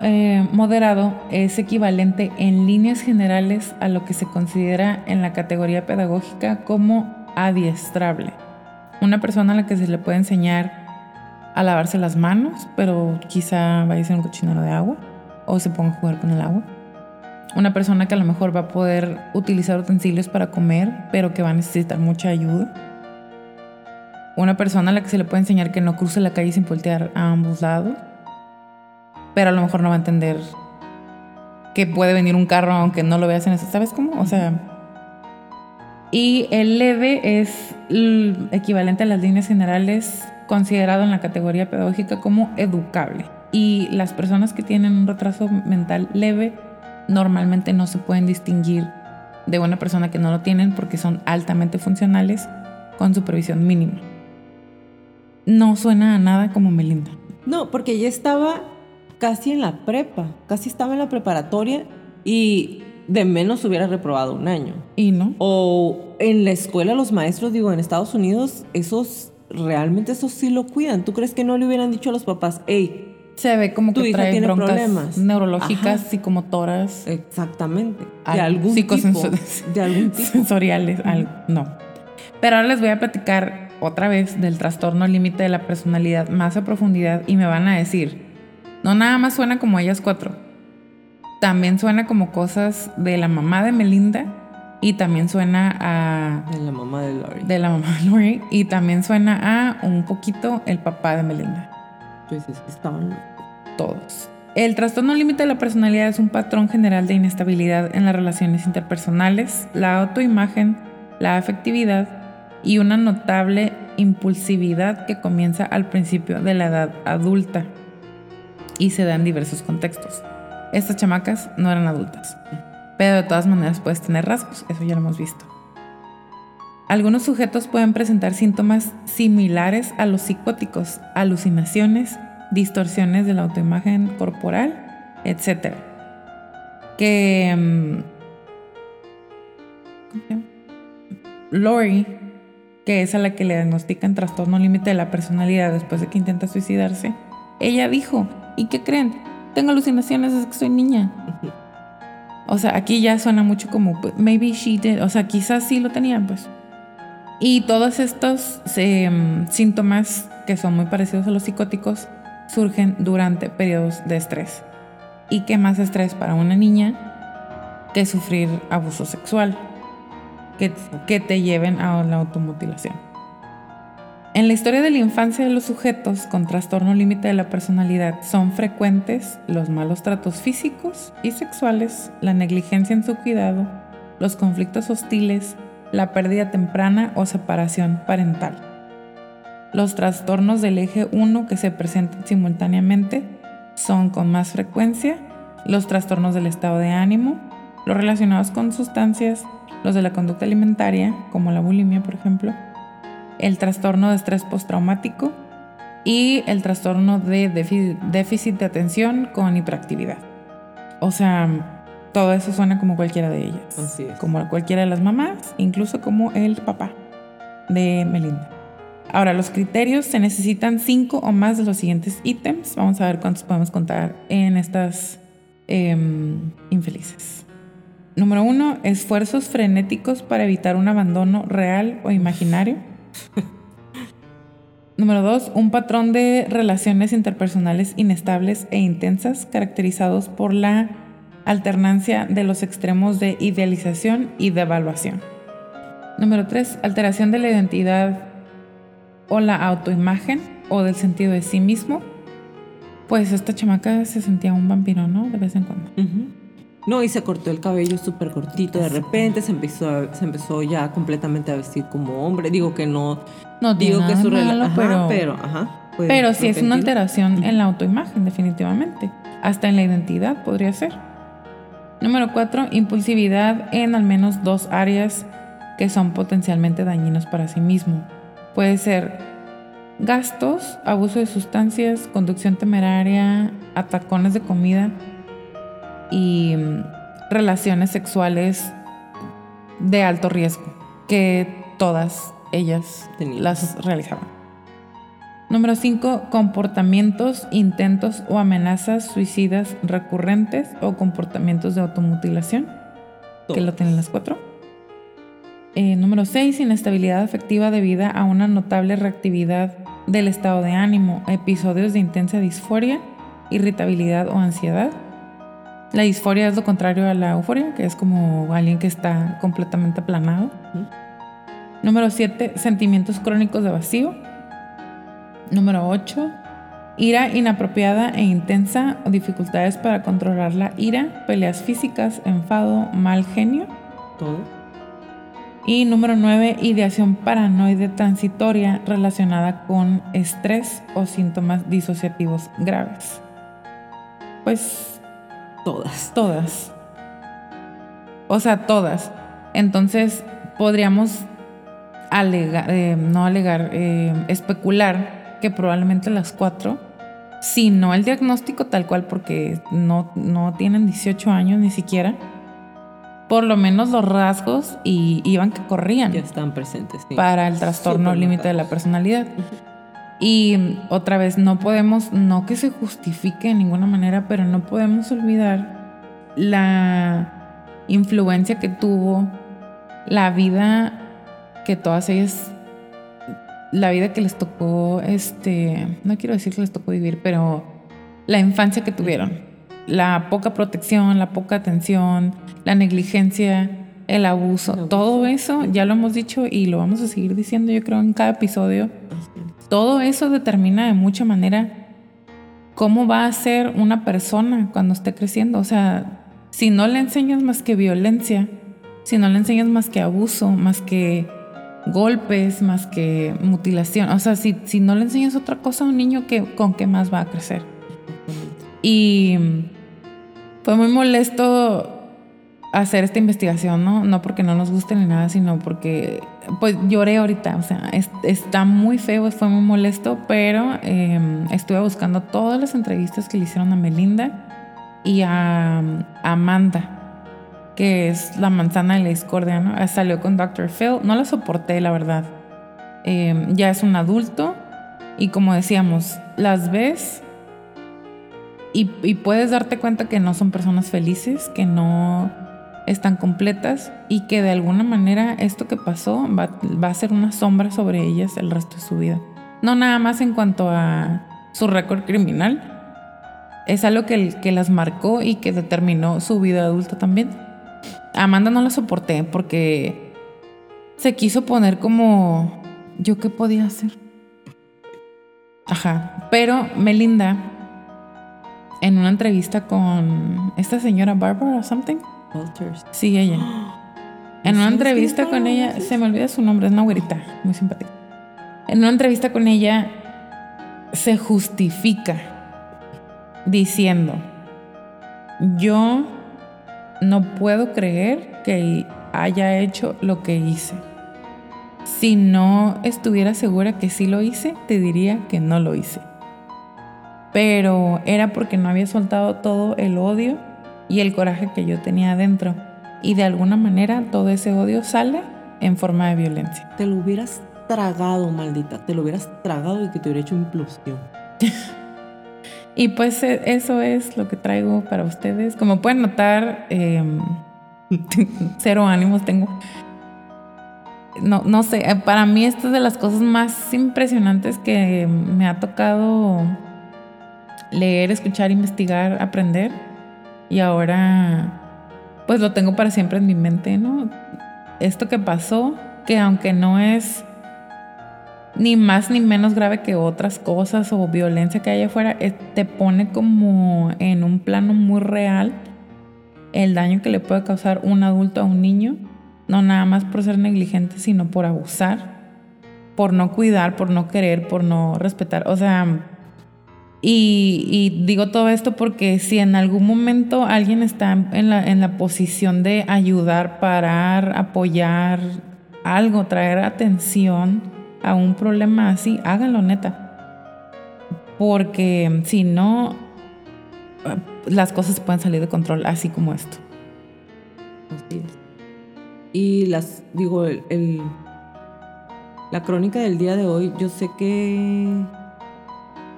B: eh, moderado es equivalente en líneas generales a lo que se considera en la categoría pedagógica como adiestrable. Una persona a la que se le puede enseñar a lavarse las manos, pero quizá vaya a ser un cochinero de agua o se ponga a jugar con el agua. Una persona que a lo mejor va a poder utilizar utensilios para comer, pero que va a necesitar mucha ayuda. Una persona a la que se le puede enseñar que no cruce la calle sin voltear a ambos lados pero a lo mejor no va a entender que puede venir un carro aunque no lo veas en eso. ¿Sabes cómo? O sea. Y el leve es el equivalente a las líneas generales considerado en la categoría pedagógica como educable. Y las personas que tienen un retraso mental leve normalmente no se pueden distinguir de una persona que no lo tienen porque son altamente funcionales con supervisión mínima. No suena a nada como Melinda.
A: No, porque ya estaba casi en la prepa, casi estaba en la preparatoria y de menos hubiera reprobado un año.
B: ¿Y no?
A: O en la escuela los maestros, digo, en Estados Unidos, esos realmente esos sí lo cuidan. ¿Tú crees que no le hubieran dicho a los papás, hey,
B: se ve como
A: tu
B: que
A: hija
B: trae
A: tiene
B: broncas
A: problemas?
B: neurológicas,
A: Ajá.
B: psicomotoras,
A: Exactamente. De
B: Al-
A: algún tipo.
B: psicosensor-
A: De algún *laughs* tipo.
B: sensoriales, algo. No. Pero ahora les voy a platicar otra vez del trastorno límite de la personalidad más a profundidad y me van a decir, no nada más suena como ellas cuatro. También suena como cosas de la mamá de Melinda y también suena a
A: De la mamá de Lori.
B: de la mamá de Lori y también suena a un poquito el papá de Melinda.
A: Pues es que estaban.
B: Todos. El trastorno límite de la personalidad es un patrón general de inestabilidad en las relaciones interpersonales, la autoimagen, la afectividad y una notable impulsividad que comienza al principio de la edad adulta y se da en diversos contextos. Estas chamacas no eran adultas, pero de todas maneras puedes tener rasgos, eso ya lo hemos visto. Algunos sujetos pueden presentar síntomas similares a los psicóticos, alucinaciones, distorsiones de la autoimagen corporal, etc. Que mm. Lori, que es a la que le diagnostican trastorno límite de la personalidad después de que intenta suicidarse, ella dijo, ¿y qué creen? Tengo alucinaciones desde que soy niña. *laughs* O sea, aquí ya suena mucho como, "But maybe she did. O sea, quizás sí lo tenían, pues. Y todos estos em, síntomas, que son muy parecidos a los psicóticos, surgen durante periodos de estrés. ¿Y qué más estrés para una niña que sufrir abuso sexual? Que te lleven a la automutilación. En la historia de la infancia de los sujetos con trastorno límite de la personalidad son frecuentes los malos tratos físicos y sexuales, la negligencia en su cuidado, los conflictos hostiles, la pérdida temprana o separación parental. Los trastornos del eje 1 que se presentan simultáneamente son con más frecuencia los trastornos del estado de ánimo, los relacionados con sustancias, los de la conducta alimentaria, como la bulimia, por ejemplo, el trastorno de estrés postraumático y el trastorno de déficit de atención con hiperactividad. O sea, todo eso suena como cualquiera de ellas.
A: Así es.
B: Como cualquiera de las mamás, incluso como el papá de Melinda. Ahora, los criterios se necesitan cinco o más de los siguientes ítems. Vamos a ver cuántos podemos contar en estas em, infelices. Número uno, esfuerzos frenéticos para evitar un abandono real o imaginario. *laughs* Número dos, un patrón de relaciones interpersonales inestables e intensas caracterizados por la alternancia de los extremos de idealización y de evaluación. Número tres, alteración de la identidad o la autoimagen o del sentido de sí mismo. Pues esta chamaca se sentía un vampiro, ¿no? De vez en cuando.
A: No, y se cortó el cabello súper cortito. De repente se empezó, se empezó ya completamente a vestir como hombre. Digo que no.
B: No
A: digo que su
B: malo, pero,
A: pero, ajá,
B: pero sí es una alteración en la autoimagen, definitivamente. Hasta en la identidad podría ser. Número cuatro, impulsividad en al menos dos áreas que son potencialmente dañinos para sí mismo. Puede ser gastos, abuso de sustancias, conducción temeraria, atacones de comida y mm, relaciones sexuales de alto riesgo, que todas ellas las realizaban. Número 5. Comportamientos, intentos o amenazas suicidas recurrentes o comportamientos de automutilación, que lo tienen las cuatro. Eh, número 6. Inestabilidad afectiva debida a una notable reactividad del estado de ánimo, episodios de intensa disforia, irritabilidad o ansiedad la disforia es lo contrario a la euforia, que es como alguien que está completamente aplanado. Número 7, sentimientos crónicos de vacío. Número 8, ira inapropiada e intensa o dificultades para controlar la ira, peleas físicas, enfado, mal genio.
A: Todo.
B: Y número 9, ideación paranoide transitoria relacionada con estrés o síntomas disociativos graves. Pues
A: Todas.
B: Todas. O sea, todas. Entonces, podríamos alegar, eh, no alegar, eh, especular que probablemente las cuatro, si no el diagnóstico tal cual, porque no, no tienen 18 años ni siquiera, por lo menos los rasgos y iban que corrían.
A: Ya están presentes.
B: Para el trastorno límite de la personalidad. Y otra vez, no podemos, no que se justifique de ninguna manera, pero no podemos olvidar la influencia que tuvo la vida que todas ellas, la vida que les tocó, este, no quiero decir que les tocó vivir, pero la infancia que tuvieron, la poca protección, la poca atención, la negligencia, el abuso, todo eso ya lo hemos dicho y lo vamos a seguir diciendo yo creo en cada episodio todo eso determina de mucha manera cómo va a ser una persona cuando esté creciendo. O sea, si no le enseñas más que violencia, si no le enseñas más que abuso, más que golpes, más que mutilación, o sea, si, si no le enseñas otra cosa a un niño, ¿con qué más va a crecer? Y fue muy molesto hacer esta investigación, ¿no? No porque no nos guste ni nada, sino porque pues lloré ahorita, o sea, está muy feo, fue muy molesto, pero em, estuve buscando todas las entrevistas que le hicieron a Melinda y a, Amanda, que es la manzana de la discordia, ¿no? Salió con Dr. Phil, no la soporté, la verdad. Em, ya es un adulto y como decíamos, las ves y puedes darte cuenta que no son personas felices, que no están completas y que de alguna manera esto que pasó va, a ser una sombra sobre ellas el resto de su vida. No nada más en cuanto a su récord criminal, es algo que, que las marcó y que determinó su vida adulta también. Amanda no la soporté porque se quiso poner como yo qué podía hacer. Ajá, pero Melinda en una entrevista con esta señora Barbara o something Sí, ella. *gasps* En una entrevista con ella, se me olvida su nombre, es una güerita, muy simpática. En una entrevista con ella, se justifica diciendo, yo no puedo creer que haya hecho lo que hice. si no estuviera segura que sí lo hice, te diría que no lo hice. Pero era porque no había soltado todo el odio y el coraje que yo tenía adentro. Y de alguna manera todo ese odio sale en forma de violencia.
A: Te lo hubieras tragado, maldita. Te lo hubieras tragado y que te hubiera hecho implosión. *laughs*
B: y pues e, eso es lo que traigo para ustedes. Como pueden notar, em, *laughs* cero ánimos tengo. No, no sé, eh, para mí esta es de las cosas más impresionantes que me ha tocado leer, escuchar, investigar, aprender. Y ahora, pues lo tengo para siempre en mi mente, ¿no? Esto que pasó, que aunque no es ni más ni menos grave que otras cosas o violencia que hay afuera, eh, te pone como en un plano muy real el daño que le puede causar un adulto a un niño, no nada más por ser negligente, sino por abusar, por no cuidar, por no querer, por no respetar. O sea, y, digo todo esto porque si en algún momento alguien está en la, en la posición de ayudar, parar, apoyar algo, traer atención a un problema así, háganlo neta. Porque si no, las cosas pueden salir de control, así como esto.
A: Así es. Y las, digo, el, la crónica del día de hoy, yo sé que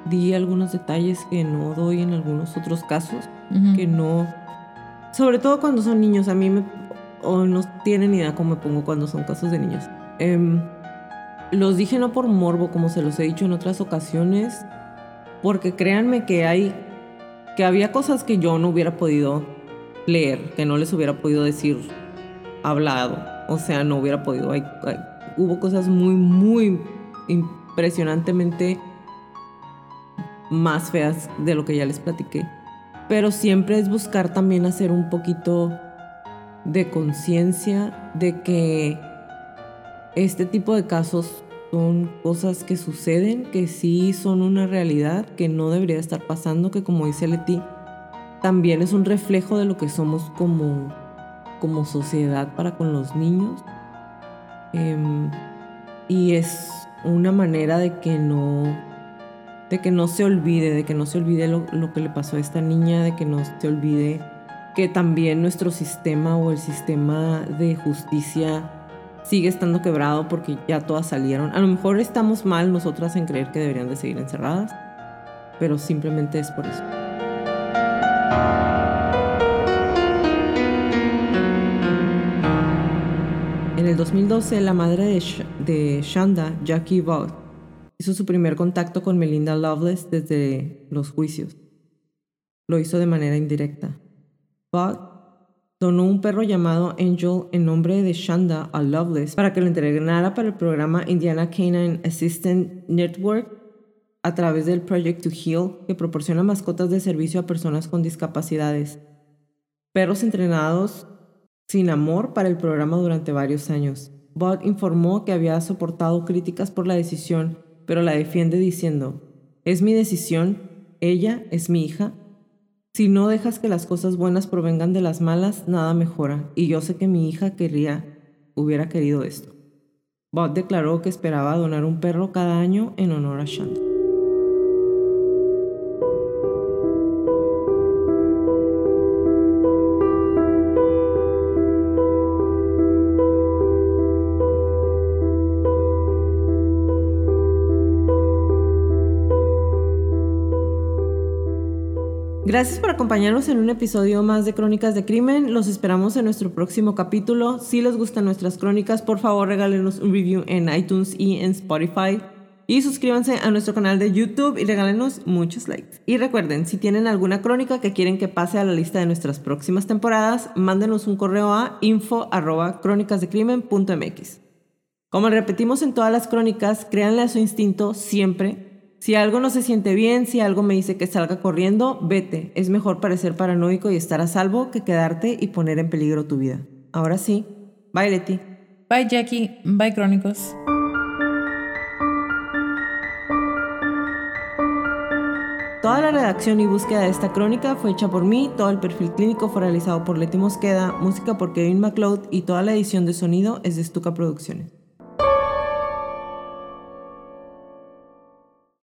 A: di algunos detalles que no doy en algunos otros casos, que no, sobre todo cuando son niños, a mí me, o no tienen idea cómo me pongo cuando son casos de niños. Em, los dije no por morbo, como se los he dicho en otras ocasiones, porque créanme que hay, que había cosas que yo no hubiera podido leer, que no les hubiera podido decir hablado, o sea, no hubiera podido, hubo cosas muy, muy impresionantemente más feas de lo que ya les platiqué. Pero siempre es buscar también hacer un poquito de conciencia de que este tipo de casos son cosas que suceden, que sí son una realidad, que no debería estar pasando, que como dice Leti, también es un reflejo de lo que somos como, como sociedad para con los niños. Em, y es una manera de que no de que no se olvide, de que no se olvide lo, que le pasó a esta niña, de que no se olvide que también nuestro sistema o el sistema de justicia sigue estando quebrado porque ya todas salieron. A lo mejor estamos mal nosotras en creer que deberían de seguir encerradas, pero simplemente es por eso. En el 2012, la madre de, de Shanda, Jackie Vaught, Hizo su primer contacto con Melinda Loveless desde los juicios. Lo hizo de manera indirecta. Bud donó un perro llamado Angel en nombre de Shanda a Loveless para que lo entrenara para el programa Indiana Canine Assistant Network a través del Project to Heal, que proporciona mascotas de servicio a personas con discapacidades. Perros entrenados sin amor para el programa durante varios años. Bud informó que había soportado críticas por la decisión pero la defiende diciendo, es mi decisión, ella es mi hija. Si no dejas que las cosas buenas provengan de las malas, nada mejora, y yo sé que mi hija quería, hubiera querido esto. Bob declaró que esperaba donar un perro cada año en honor a Shanda. Gracias por acompañarnos en un episodio más de Crónicas de Crimen. Los esperamos en nuestro próximo capítulo. Si les gustan nuestras crónicas, por favor regálenos un review en iTunes y en Spotify. Y suscríbanse a nuestro canal de YouTube y regálenos muchos likes. Y recuerden, si tienen alguna crónica que quieren que pase a la lista de nuestras próximas temporadas, mándenos un correo a info.crónicasdecrimen.mx. Como repetimos en todas las crónicas, créanle a su instinto siempre si algo no se siente bien, si algo me dice que salga corriendo, vete. Es mejor parecer paranoico y estar a salvo que quedarte y poner en peligro tu vida. Ahora sí, bye Leti.
B: Bye Jackie, bye Crónicos.
A: Toda la redacción y búsqueda de esta crónica fue hecha por mí, todo el perfil clínico fue realizado por Leti Mosqueda, música por Kevin MacLeod y toda la edición de sonido es de Stuka Producciones.